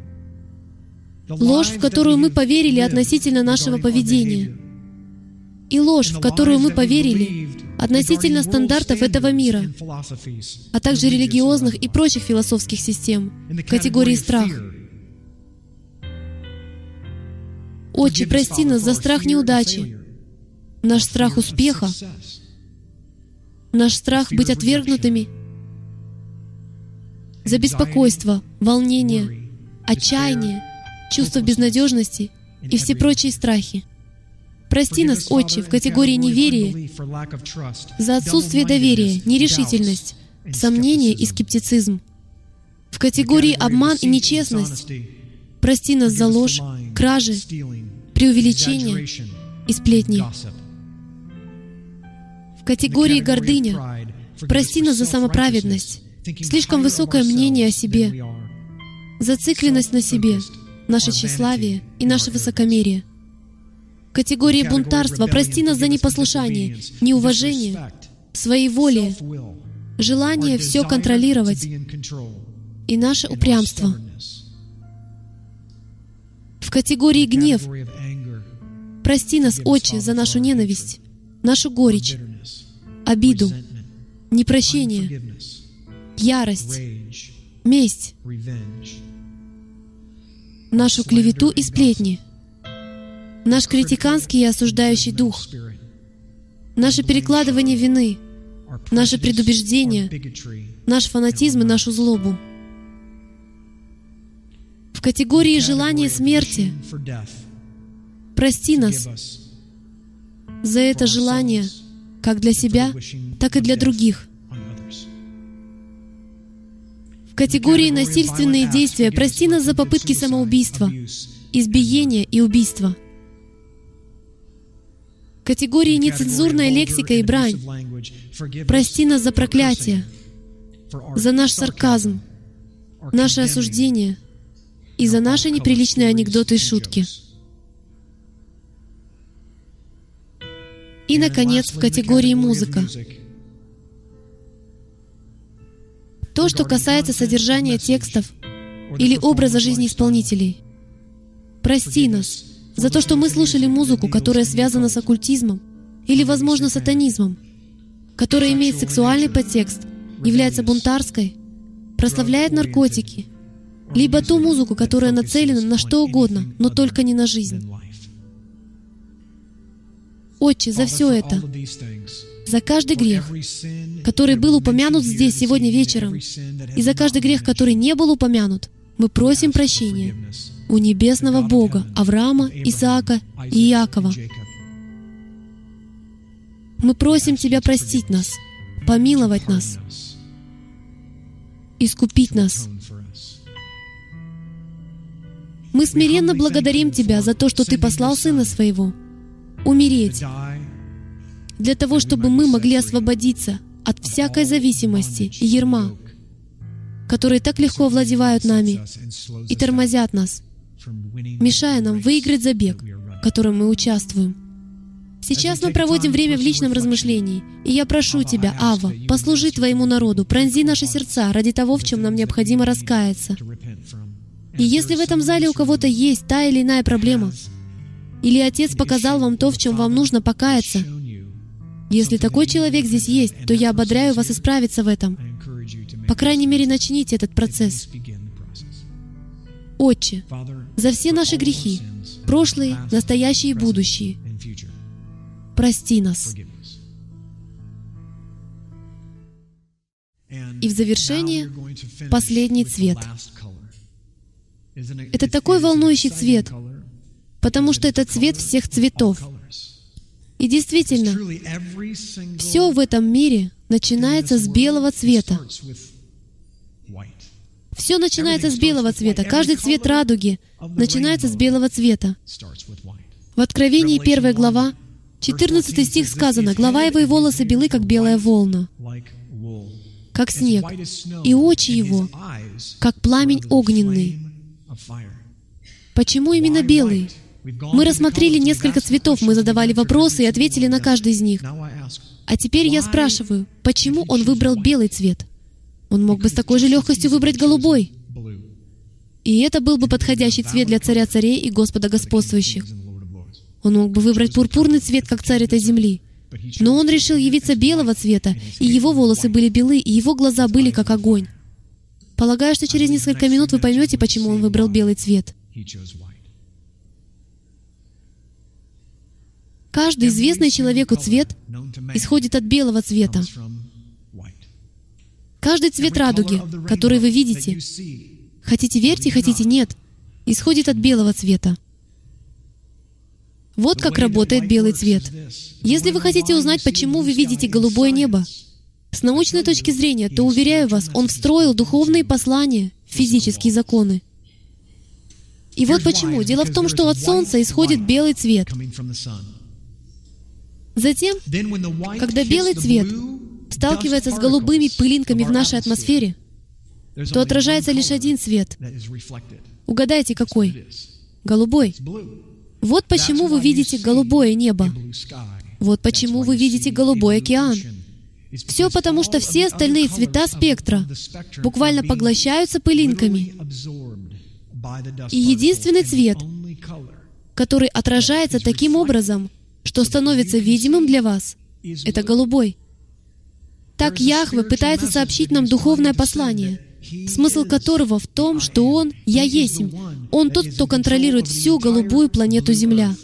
Ложь, в которую мы поверили относительно нашего поведения. И ложь, в которую мы поверили относительно стандартов этого мира, а также религиозных и прочих философских систем в категории страх. Отче, прости нас за страх неудачи, наш страх успеха, наш страх быть отвергнутыми, за беспокойство, волнение, отчаяние, чувство безнадежности и все прочие страхи. Прости нас, Отче, в категории неверия за отсутствие доверия, нерешительность, сомнение и скептицизм. В категории обман и нечестность. прости нас за ложь, кражи, преувеличение и сплетни. В категории гордыня. прости нас за самоправедность, слишком высокое мнение о себе, зацикленность на себе, наше тщеславие и наше высокомерие. Категории бунтарства. прости нас за непослушание, неуважение, своей воли, желание все контролировать и наше упрямство. В категории гнев. прости нас, Отче, за нашу ненависть, нашу горечь, обиду, непрощение, ярость, месть, нашу клевету и сплетни, наш критиканский и осуждающий дух, наше перекладывание вины, наше предубеждение, наш фанатизм и нашу злобу. В категории желания смерти прости нас за это желание как для себя, так и для других — категории насильственные действия, прости нас за попытки самоубийства, избиения и убийства. Категории нецензурная лексика и брань. Прости нас за проклятие, за наш сарказм, наше осуждение и за наши неприличные анекдоты и шутки. И, наконец, в категории музыка. То, что касается содержания текстов или образа жизни исполнителей. Прости нас за то, что мы слушали музыку, которая связана с оккультизмом или, возможно, сатанизмом, которая имеет сексуальный подтекст, является бунтарской, прославляет наркотики, либо ту музыку, которая нацелена на что угодно, но только не на жизнь. Отче, за все это за каждый грех, который был упомянут здесь сегодня вечером, и за каждый грех, который не был упомянут, мы просим прощения у небесного Бога Авраама, Исаака и Иакова. Мы просим Тебя простить нас, помиловать нас, искупить нас. Мы смиренно благодарим Тебя за то, что Ты послал Сына Своего умереть для того, чтобы мы могли освободиться от всякой зависимости и ерма, которые так легко овладевают нами и тормозят нас, мешая нам выиграть забег, в котором мы участвуем. Сейчас мы проводим время в личном размышлении, и я прошу Тебя, Ава, послужи Твоему народу, пронзи наши сердца ради того, в чем нам необходимо раскаяться. И если в этом зале у кого-то есть та или иная проблема, или Отец показал вам то, в чем вам нужно покаяться, если такой человек здесь есть, то я ободряю вас исправиться в этом. По крайней мере, начните этот процесс. Отче, за все наши грехи, прошлые, настоящие и будущие, прости нас. И в завершение последний цвет. Это такой волнующий цвет, потому что это цвет всех цветов. И действительно, все в этом мире начинается с белого цвета. Все начинается с белого цвета. Каждый цвет радуги начинается с белого цвета. В Откровении 1 глава, 14 стих сказано, «Глава его и волосы белы, как белая волна». как снег, и очи его, как пламень огненный. Почему именно белый? Мы рассмотрели несколько цветов, мы задавали вопросы и ответили на каждый из них. А теперь я спрашиваю, почему он выбрал белый цвет? Он мог бы с такой же легкостью выбрать голубой. И это был бы подходящий цвет для царя царей и Господа господствующих. Он мог бы выбрать пурпурный цвет, как царь этой земли. Но он решил явиться белого цвета, и его волосы были белы, и его глаза были как огонь. Полагаю, что через несколько минут вы поймете, почему он выбрал белый цвет. Каждый известный человеку цвет исходит от белого цвета. Каждый цвет радуги, который вы видите, хотите верьте, хотите нет, исходит от белого цвета. Вот как работает белый цвет. Если вы хотите узнать, почему вы видите голубое небо, с научной точки зрения, то, уверяю вас, он встроил духовные послания в физические законы. И вот почему. Дело в том, что от Солнца исходит белый цвет. Затем, когда белый цвет сталкивается с голубыми пылинками в нашей атмосфере, то отражается лишь один цвет. Угадайте, какой? Голубой. Вот почему вы видите голубое небо. Вот почему вы видите голубой океан. Все потому, что все остальные цвета спектра буквально поглощаются пылинками. И единственный цвет, который отражается таким образом, что становится видимым для вас, это голубой. Так Яхве пытается сообщить нам духовное послание, смысл которого в том, что Он — Я Есим. Он тот, кто контролирует всю голубую планету Земля.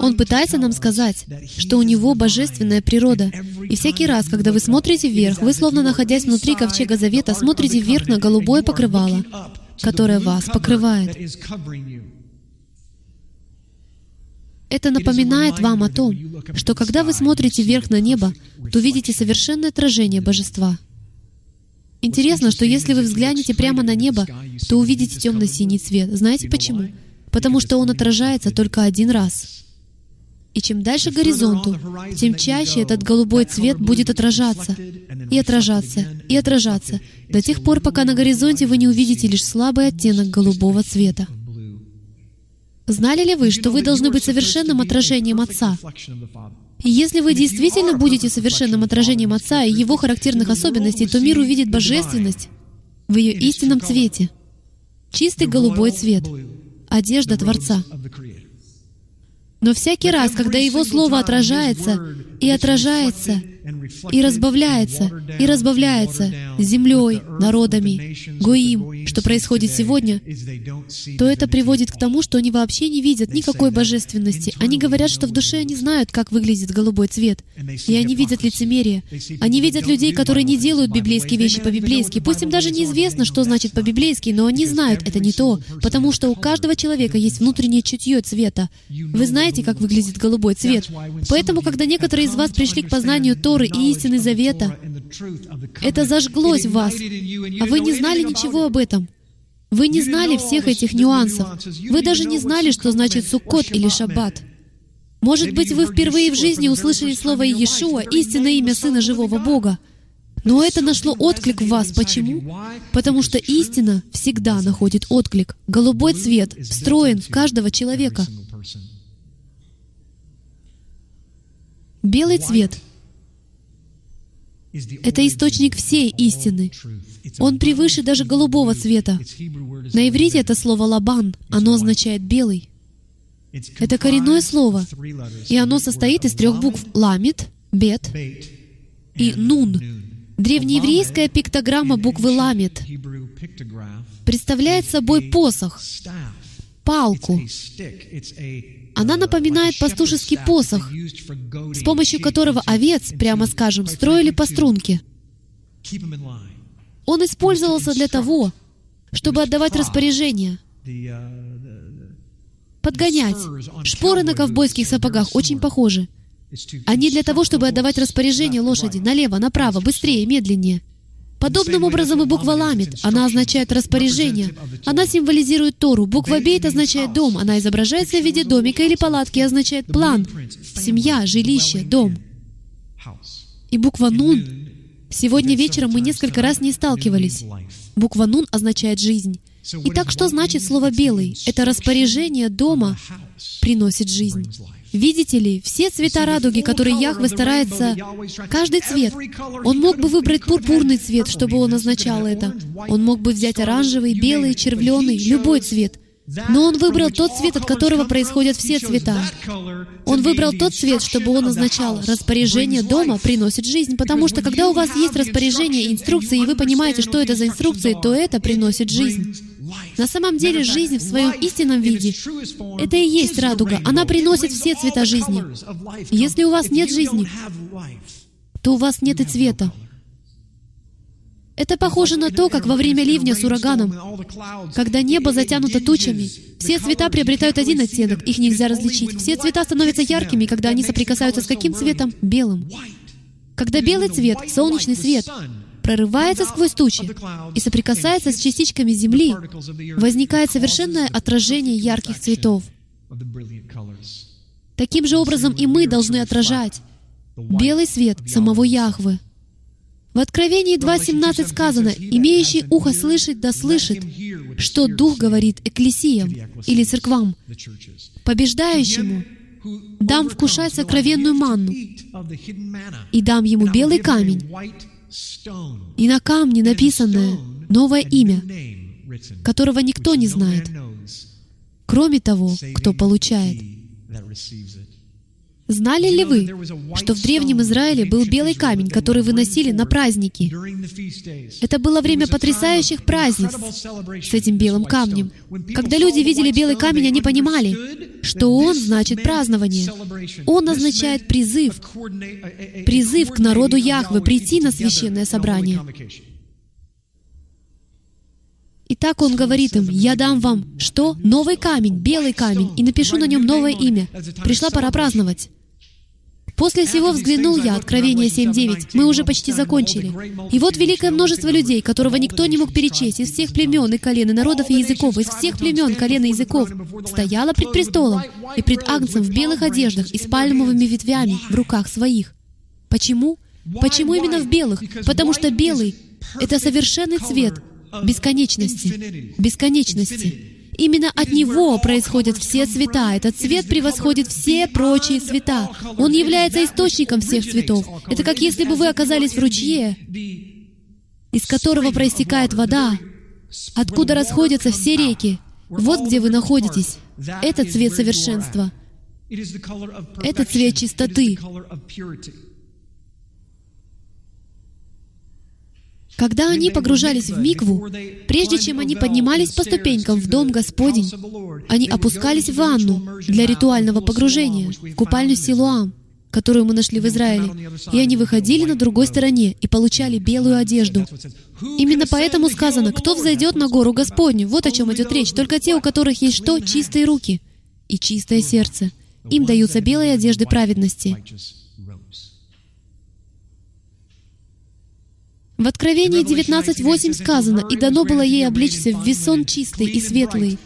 Он пытается нам сказать, что у него божественная природа. И всякий раз, когда вы смотрите вверх, вы, словно находясь внутри Ковчега Завета, смотрите вверх на голубое покрывало, которое вас покрывает. Это напоминает вам о том, что когда вы смотрите вверх на небо, то видите совершенное отражение Божества. Интересно, что если вы взглянете прямо на небо, то увидите темно-синий цвет. Знаете почему? Потому что он отражается только один раз. И чем дальше к горизонту, тем чаще этот голубой цвет будет отражаться, и отражаться, и отражаться, до тех пор, пока на горизонте вы не увидите лишь слабый оттенок голубого цвета. Знали ли вы, что вы должны быть совершенным отражением Отца? И если вы действительно будете совершенным отражением Отца и Его характерных особенностей, то мир увидит божественность в ее истинном цвете. Чистый голубой цвет. Одежда Творца. Но всякий раз, когда Его Слово отражается и отражается, и разбавляется, и разбавляется землей, народами, гоим, что происходит сегодня, то это приводит к тому, что они вообще не видят никакой божественности. Они говорят, что в душе они знают, как выглядит голубой цвет. И они видят лицемерие. Они видят людей, которые не делают библейские вещи по-библейски. Пусть им даже неизвестно, что значит по-библейски, но они знают, это не то, потому что у каждого человека есть внутреннее чутье цвета. Вы знаете, как выглядит голубой цвет. Поэтому, когда некоторые из вас пришли к познанию Торы и истины Завета. Это зажглось в вас, а вы не знали ничего об этом. Вы не знали всех этих нюансов. Вы даже не знали, что значит Суккот или Шаббат. Может быть, вы впервые в жизни услышали слово Иешуа, истинное имя Сына Живого Бога. Но это нашло отклик в вас. Почему? Потому что истина всегда находит отклик. Голубой цвет встроен в каждого человека. Белый цвет это источник всей истины. Он превыше даже голубого цвета. На иврите это слово «лабан», оно означает «белый». Это коренное слово, и оно состоит из трех букв «ламит», «бет» и «нун». Древнееврейская пиктограмма буквы «ламит» представляет собой посох, палку. Она напоминает пастушеский посох, с помощью которого овец, прямо скажем, строили по струнке. Он использовался для того, чтобы отдавать распоряжения, подгонять. Шпоры на ковбойских сапогах очень похожи. Они для того, чтобы отдавать распоряжения лошади налево, направо, быстрее, медленнее. Подобным образом и буква «ламит». Она означает распоряжение. Она символизирует Тору. Буква «бейт» означает «дом». Она изображается в виде домика или палатки означает «план», «семья», «жилище», «дом». И буква «нун» Сегодня вечером мы несколько раз не сталкивались. Буква «нун» означает «жизнь». Итак, что значит слово «белый»? Это распоряжение дома приносит жизнь. Видите ли, все цвета радуги, которые Яхве старается, каждый цвет, он мог бы выбрать пурпурный цвет, чтобы он означал это. Он мог бы взять оранжевый, белый, червленый, любой цвет. Но он выбрал тот цвет, от которого происходят все цвета. Он выбрал тот цвет, чтобы он означал «распоряжение дома приносит жизнь», потому что когда у вас есть распоряжение инструкции, и вы понимаете, что это за инструкции, то это приносит жизнь. На самом деле, жизнь в своем истинном виде — это и есть радуга. Она приносит все цвета жизни. Если у вас нет жизни, то у вас нет и цвета. Это похоже на то, как во время ливня с ураганом, когда небо затянуто тучами, все цвета приобретают один оттенок, их нельзя различить. Все цвета становятся яркими, когда они соприкасаются с каким цветом? Белым. Когда белый цвет, солнечный свет, прорывается сквозь тучи и соприкасается с частичками Земли, возникает совершенное отражение ярких цветов. Таким же образом и мы должны отражать белый свет самого Яхвы. В Откровении 2.17 сказано, «Имеющий ухо слышать, да слышит, что Дух говорит экклесиям или церквам, побеждающему, дам вкушать сокровенную манну, и дам ему белый камень, и на камне написанное новое имя, которого никто не знает, кроме того, кто получает. Знали ли вы, что в Древнем Израиле был белый камень, который выносили на праздники? Это было время потрясающих праздниц с этим белым камнем. Когда люди видели белый камень, они понимали, что он значит празднование. Он означает призыв, призыв к народу Яхвы прийти на священное собрание. Итак, он говорит им, «Я дам вам что? Новый камень, белый камень, и напишу на нем новое имя. Пришла пора праздновать». После всего взглянул я, Откровение 7.9, мы уже почти закончили. И вот великое множество людей, которого никто не мог перечесть, из всех племен и колен, и народов и языков, из всех племен, колен и языков, стояло пред престолом и пред Агнцем в белых одеждах и с пальмовыми ветвями в руках своих. Почему? Почему именно в белых? Потому что белый — это совершенный цвет, бесконечности. Бесконечности. Именно от него происходят все цвета. Этот цвет превосходит все прочие цвета. Он является источником всех цветов. Это как если бы вы оказались в ручье, из которого проистекает вода, откуда расходятся все реки. Вот где вы находитесь. Это цвет совершенства. Это цвет чистоты. Когда они погружались в микву, прежде чем они поднимались по ступенькам в Дом Господень, они опускались в ванну для ритуального погружения, в купальню Силуам, которую мы нашли в Израиле, и они выходили на другой стороне и получали белую одежду. Именно поэтому сказано, кто взойдет на гору Господню, вот о чем идет речь, только те, у которых есть что? Чистые руки и чистое сердце. Им даются белые одежды праведности. В Откровении 19.8 сказано, «И дано было ей обличься в весон чистый и светлый».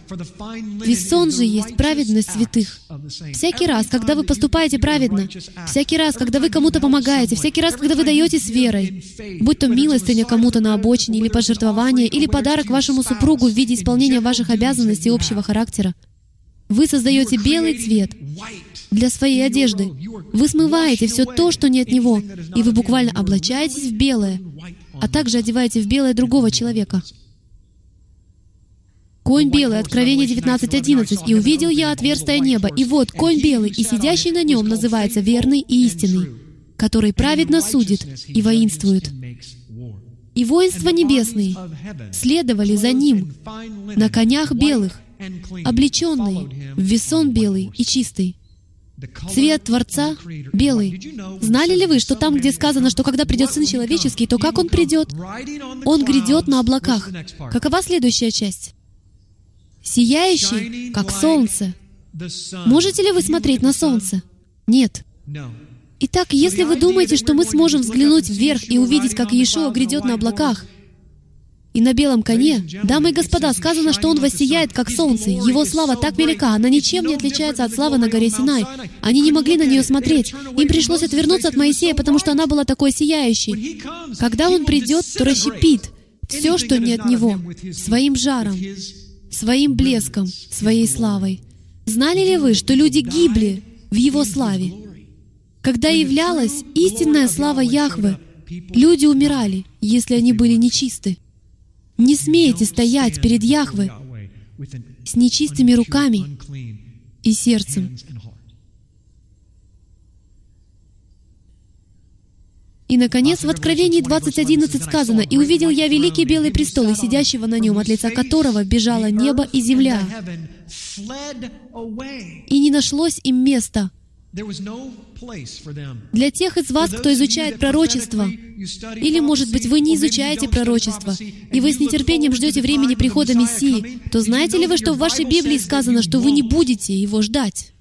Весон же есть праведность святых. Всякий раз, когда вы поступаете праведно, всякий раз, когда вы кому-то помогаете, всякий раз, когда вы даете с верой, будь то милостыня кому-то на обочине, или пожертвование, или подарок вашему супругу в виде исполнения ваших обязанностей общего характера, вы создаете белый цвет для своей одежды. Вы смываете все то, что не от него, и вы буквально облачаетесь в белое, а также одеваете в белое другого человека. Конь белый, Откровение 19.11. «И увидел я отверстие неба, и вот конь белый, и сидящий на нем называется верный и истинный, который праведно судит и воинствует». И воинства небесные следовали за ним на конях белых, облеченные в весон белый и чистый. Цвет Творца — белый. Знали ли вы, что там, где сказано, что когда придет Сын Человеческий, то как Он придет? Он грядет на облаках. Какова следующая часть? Сияющий, как солнце. Можете ли вы смотреть на солнце? Нет. Итак, если вы думаете, что мы сможем взглянуть вверх и увидеть, как Иешуа грядет на облаках, и на белом коне, дамы и господа, сказано, что он воссияет, как солнце. Его слава так велика, она ничем не отличается от славы на горе Синай. Они не могли на нее смотреть. Им пришлось отвернуться от Моисея, потому что она была такой сияющей. Когда он придет, то расщепит все, что не от него, своим жаром, своим блеском, своей славой. Знали ли вы, что люди гибли в Его славе? Когда являлась истинная слава Яхвы, люди умирали, если они были нечисты. Не смейте стоять перед Яхвы с нечистыми руками и сердцем. И, наконец, в Откровении 20.11 сказано, «И увидел я великий белый престол, и сидящего на нем, от лица которого бежало небо и земля. И не нашлось им места». Для тех из вас, кто изучает пророчество, или, может быть, вы не изучаете пророчество, и вы с нетерпением ждете времени прихода Мессии, то знаете ли вы, что в вашей Библии сказано, что вы не будете его ждать?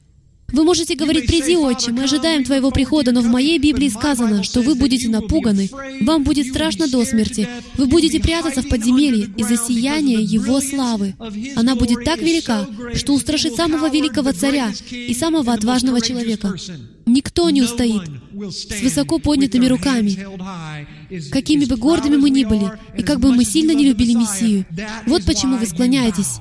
Вы можете говорить, «Приди, Отче, мы ожидаем Твоего прихода», но в моей Библии сказано, что вы будете напуганы, вам будет страшно до смерти, вы будете прятаться в подземелье из-за сияния Его славы. Она будет так велика, что устрашит самого великого царя и самого отважного человека. Никто не устоит с высоко поднятыми руками, какими бы гордыми мы ни были, и как бы мы сильно не любили Мессию. Вот почему вы склоняетесь.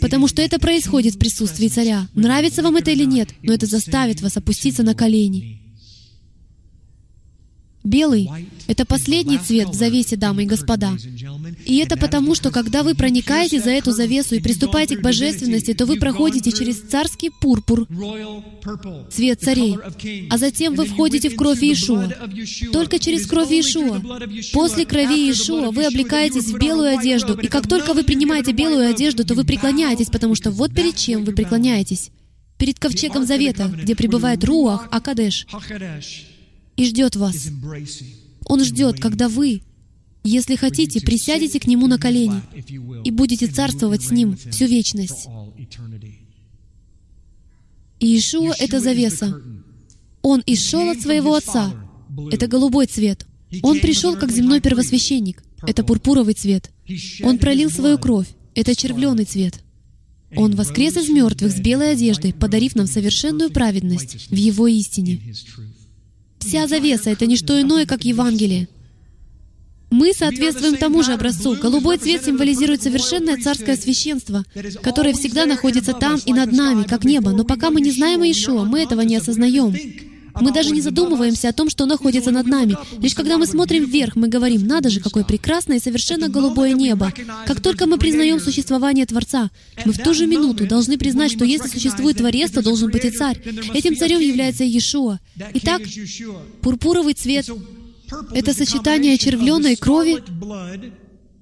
Потому что это происходит в присутствии царя. Нравится вам это или нет, но это заставит вас опуститься на колени. Белый — это последний цвет в завесе, дамы и господа. И это потому, что когда вы проникаете за эту завесу и приступаете к божественности, то вы проходите через царский пурпур, цвет царей, а затем вы входите в кровь Иешуа. Только через кровь Иешуа. После крови Иешуа вы облекаетесь в белую одежду, и как только вы принимаете белую одежду, то вы преклоняетесь, потому что вот перед чем вы преклоняетесь. Перед ковчегом Завета, где пребывает Руах Акадеш и ждет вас. Он ждет, когда вы, если хотите, присядете к Нему на колени и будете царствовать с Ним всю вечность. И Иешуа — это завеса. Он исшел от своего Отца. Это голубой цвет. Он пришел как земной первосвященник. Это пурпуровый цвет. Он пролил свою кровь. Это червленый цвет. Он воскрес из мертвых с белой одеждой, подарив нам совершенную праведность в Его истине. Вся завеса — это не что иное, как Евангелие. Мы соответствуем тому же образцу. Голубой цвет символизирует совершенное царское священство, которое всегда находится там и над нами, как небо. Но пока мы не знаем Иешуа, мы этого не осознаем. Мы даже не задумываемся о том, что находится над нами. Лишь когда мы смотрим вверх, мы говорим, надо же, какое прекрасное и совершенно голубое небо. Как только мы признаем существование Творца, мы в ту же минуту должны признать, что если существует Творец, то должен быть и Царь. Этим Царем является Иешуа. Итак, пурпуровый цвет — это сочетание червленой крови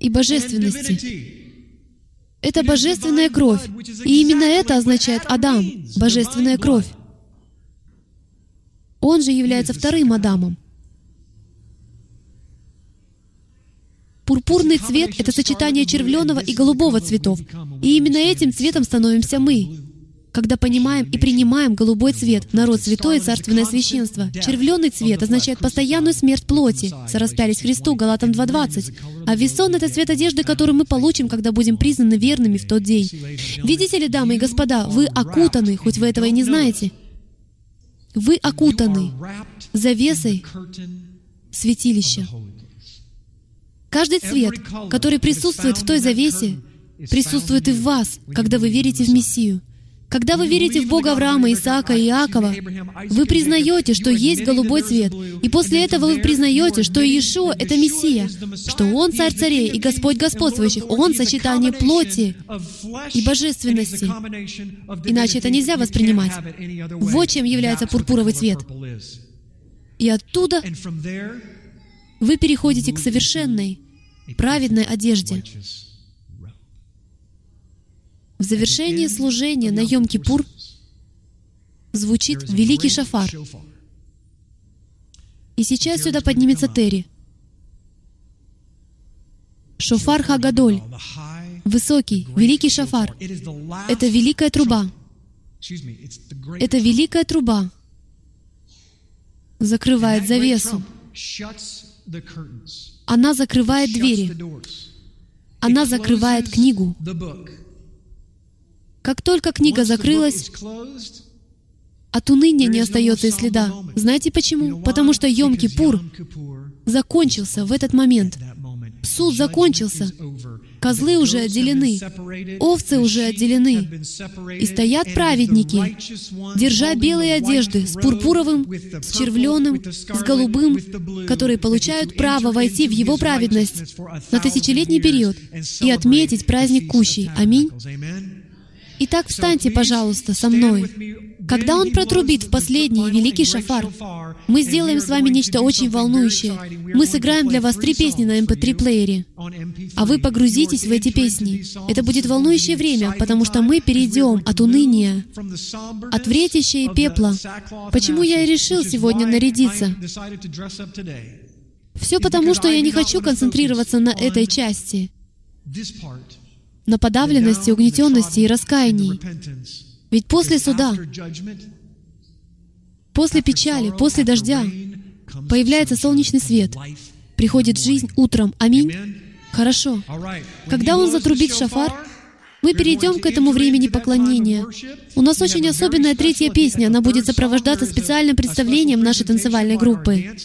и божественности. Это божественная кровь. И именно это означает Адам, божественная кровь. Он же является вторым Адамом. Пурпурный цвет — это сочетание червленого и голубого цветов. И именно этим цветом становимся мы. Когда понимаем и принимаем голубой цвет, народ святой и царственное священство. Червленый цвет означает постоянную смерть плоти. Сораспялись Христу, Галатам 2.20. А весон — это цвет одежды, который мы получим, когда будем признаны верными в тот день. Видите ли, дамы и господа, вы окутаны, хоть вы этого и не знаете. Вы окутаны завесой святилища. Каждый цвет, который присутствует в той завесе, присутствует и в вас, когда вы верите в Мессию. Когда вы верите в Бога Авраама, Исаака и Иакова, вы признаете, что есть голубой цвет. И после этого вы признаете, что Иешуа — это Мессия, что Он царь царей и Господь господствующих, Он — сочетание плоти и божественности. Иначе это нельзя воспринимать. Вот чем является пурпуровый цвет. И оттуда вы переходите к совершенной, праведной одежде, в завершении служения на Йом-Кипур звучит великий шафар. И сейчас сюда поднимется Тери. Шофар Хагадоль. Высокий, великий шафар. Это великая труба. Это великая труба закрывает завесу. Она закрывает двери. она закрывает книгу. Как только книга закрылась, от уныния не остается и следа. Знаете почему? Потому что Йом-Кипур закончился в этот момент. Суд закончился. Козлы уже отделены, овцы уже отделены. И стоят праведники, держа белые одежды с пурпуровым, с червленым, с голубым, которые получают право войти в Его праведность на тысячелетний период и отметить праздник Кущей. Аминь. Итак, встаньте, пожалуйста, со мной. Когда Он протрубит в последний великий шафар, мы сделаем с вами нечто очень волнующее. Мы сыграем для вас три песни на MP3-плеере, а вы погрузитесь в эти песни. Это будет волнующее время, потому что мы перейдем от уныния, от вретища и пепла. Почему я и решил сегодня нарядиться? Все потому, что я не хочу концентрироваться на этой части на подавленности, угнетенности и раскаянии. Ведь после суда, после печали, после дождя появляется солнечный свет, приходит жизнь утром. Аминь. Хорошо. Когда он затрубит шафар, мы перейдем к этому времени поклонения. У нас очень особенная третья песня. Она будет сопровождаться специальным представлением нашей танцевальной группы.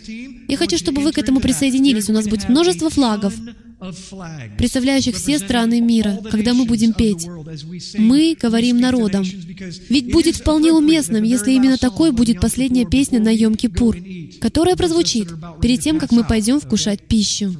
Я хочу, чтобы вы к этому присоединились. У нас будет множество флагов, представляющих все страны мира, когда мы будем петь. Мы говорим народам. Ведь будет вполне уместным, если именно такой будет последняя песня на Йом-Кипур, которая прозвучит перед тем, как мы пойдем вкушать пищу.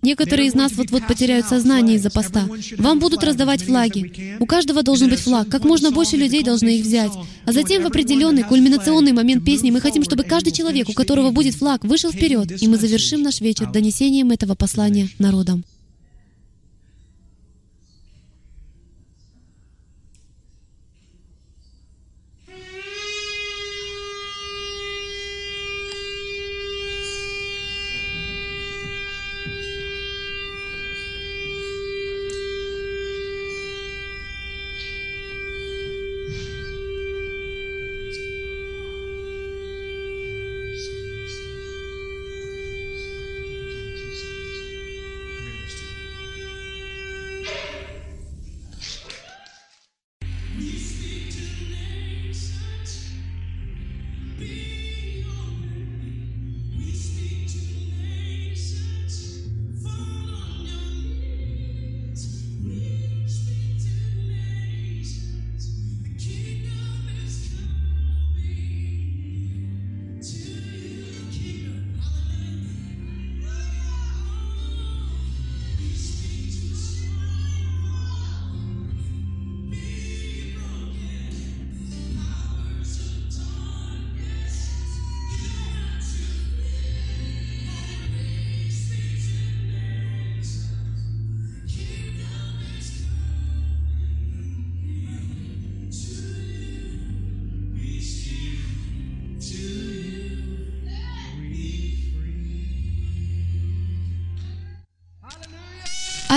Некоторые из нас вот-вот потеряют сознание из-за поста. Вам будут раздавать флаги. У каждого должен быть флаг. Как можно больше людей должны их взять. А затем в определенный кульминационный момент песни мы хотим, чтобы каждый человек, у которого будет флаг, вышел вперед, и мы завершим наш вечер донесением этого послания народам.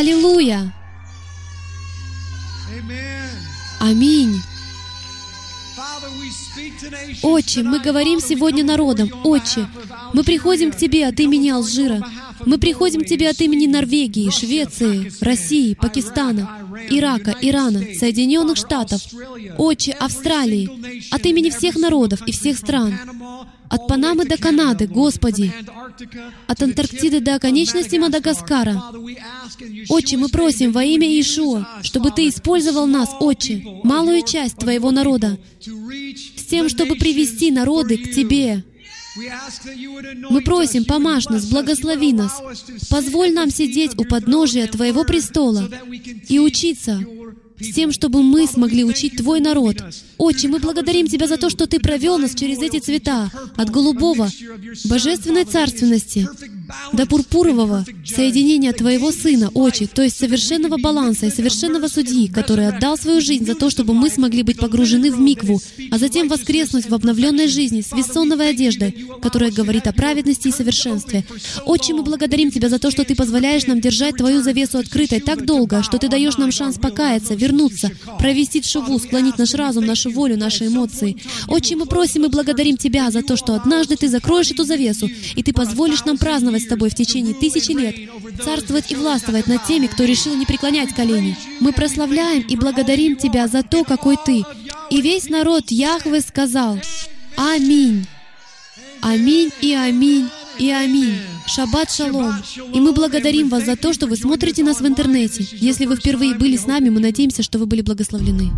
Аллилуйя! Аминь. Отче, мы говорим сегодня народом, Отче, мы приходим к Тебе от имени Алжира, мы приходим к Тебе от имени Норвегии, Швеции, России, Пакистана, Ирака, Ирана, Соединенных Штатов, Отче, Австралии, от имени всех народов и всех стран, от Панамы до Канады, Господи, от Антарктиды до конечности Мадагаскара. Отче, мы просим во имя Иешуа, чтобы Ты использовал нас, Отче, малую часть Твоего народа, с тем, чтобы привести народы к Тебе. Мы просим, помажь нас, благослови нас, позволь нам сидеть у подножия Твоего престола и учиться с тем, чтобы мы смогли учить Твой народ. Отче, мы благодарим Тебя за то, что Ты провел нас через эти цвета, от голубого, божественной царственности, до пурпурового соединения Твоего Сына, Отче, то есть совершенного баланса и совершенного судьи, который отдал свою жизнь за то, чтобы мы смогли быть погружены в микву, а затем воскреснуть в обновленной жизни с вессоновой одеждой, которая говорит о праведности и совершенстве. Отче, мы благодарим Тебя за то, что Ты позволяешь нам держать Твою завесу открытой так долго, что Ты даешь нам шанс покаяться, вернуться, провести шуву, склонить наш разум, нашу волю, наши эмоции. Отче, мы просим и благодарим Тебя за то, что однажды Ты закроешь эту завесу, и Ты позволишь нам праздновать с тобой в течение тысячи лет, царствовать и властвовать над теми, кто решил не преклонять колени. Мы прославляем и благодарим Тебя за то, какой Ты. И весь народ Яхве сказал «Аминь». Аминь и аминь и аминь. Шаббат шалом. И мы благодарим вас за то, что вы смотрите нас в интернете. Если вы впервые были с нами, мы надеемся, что вы были благословлены.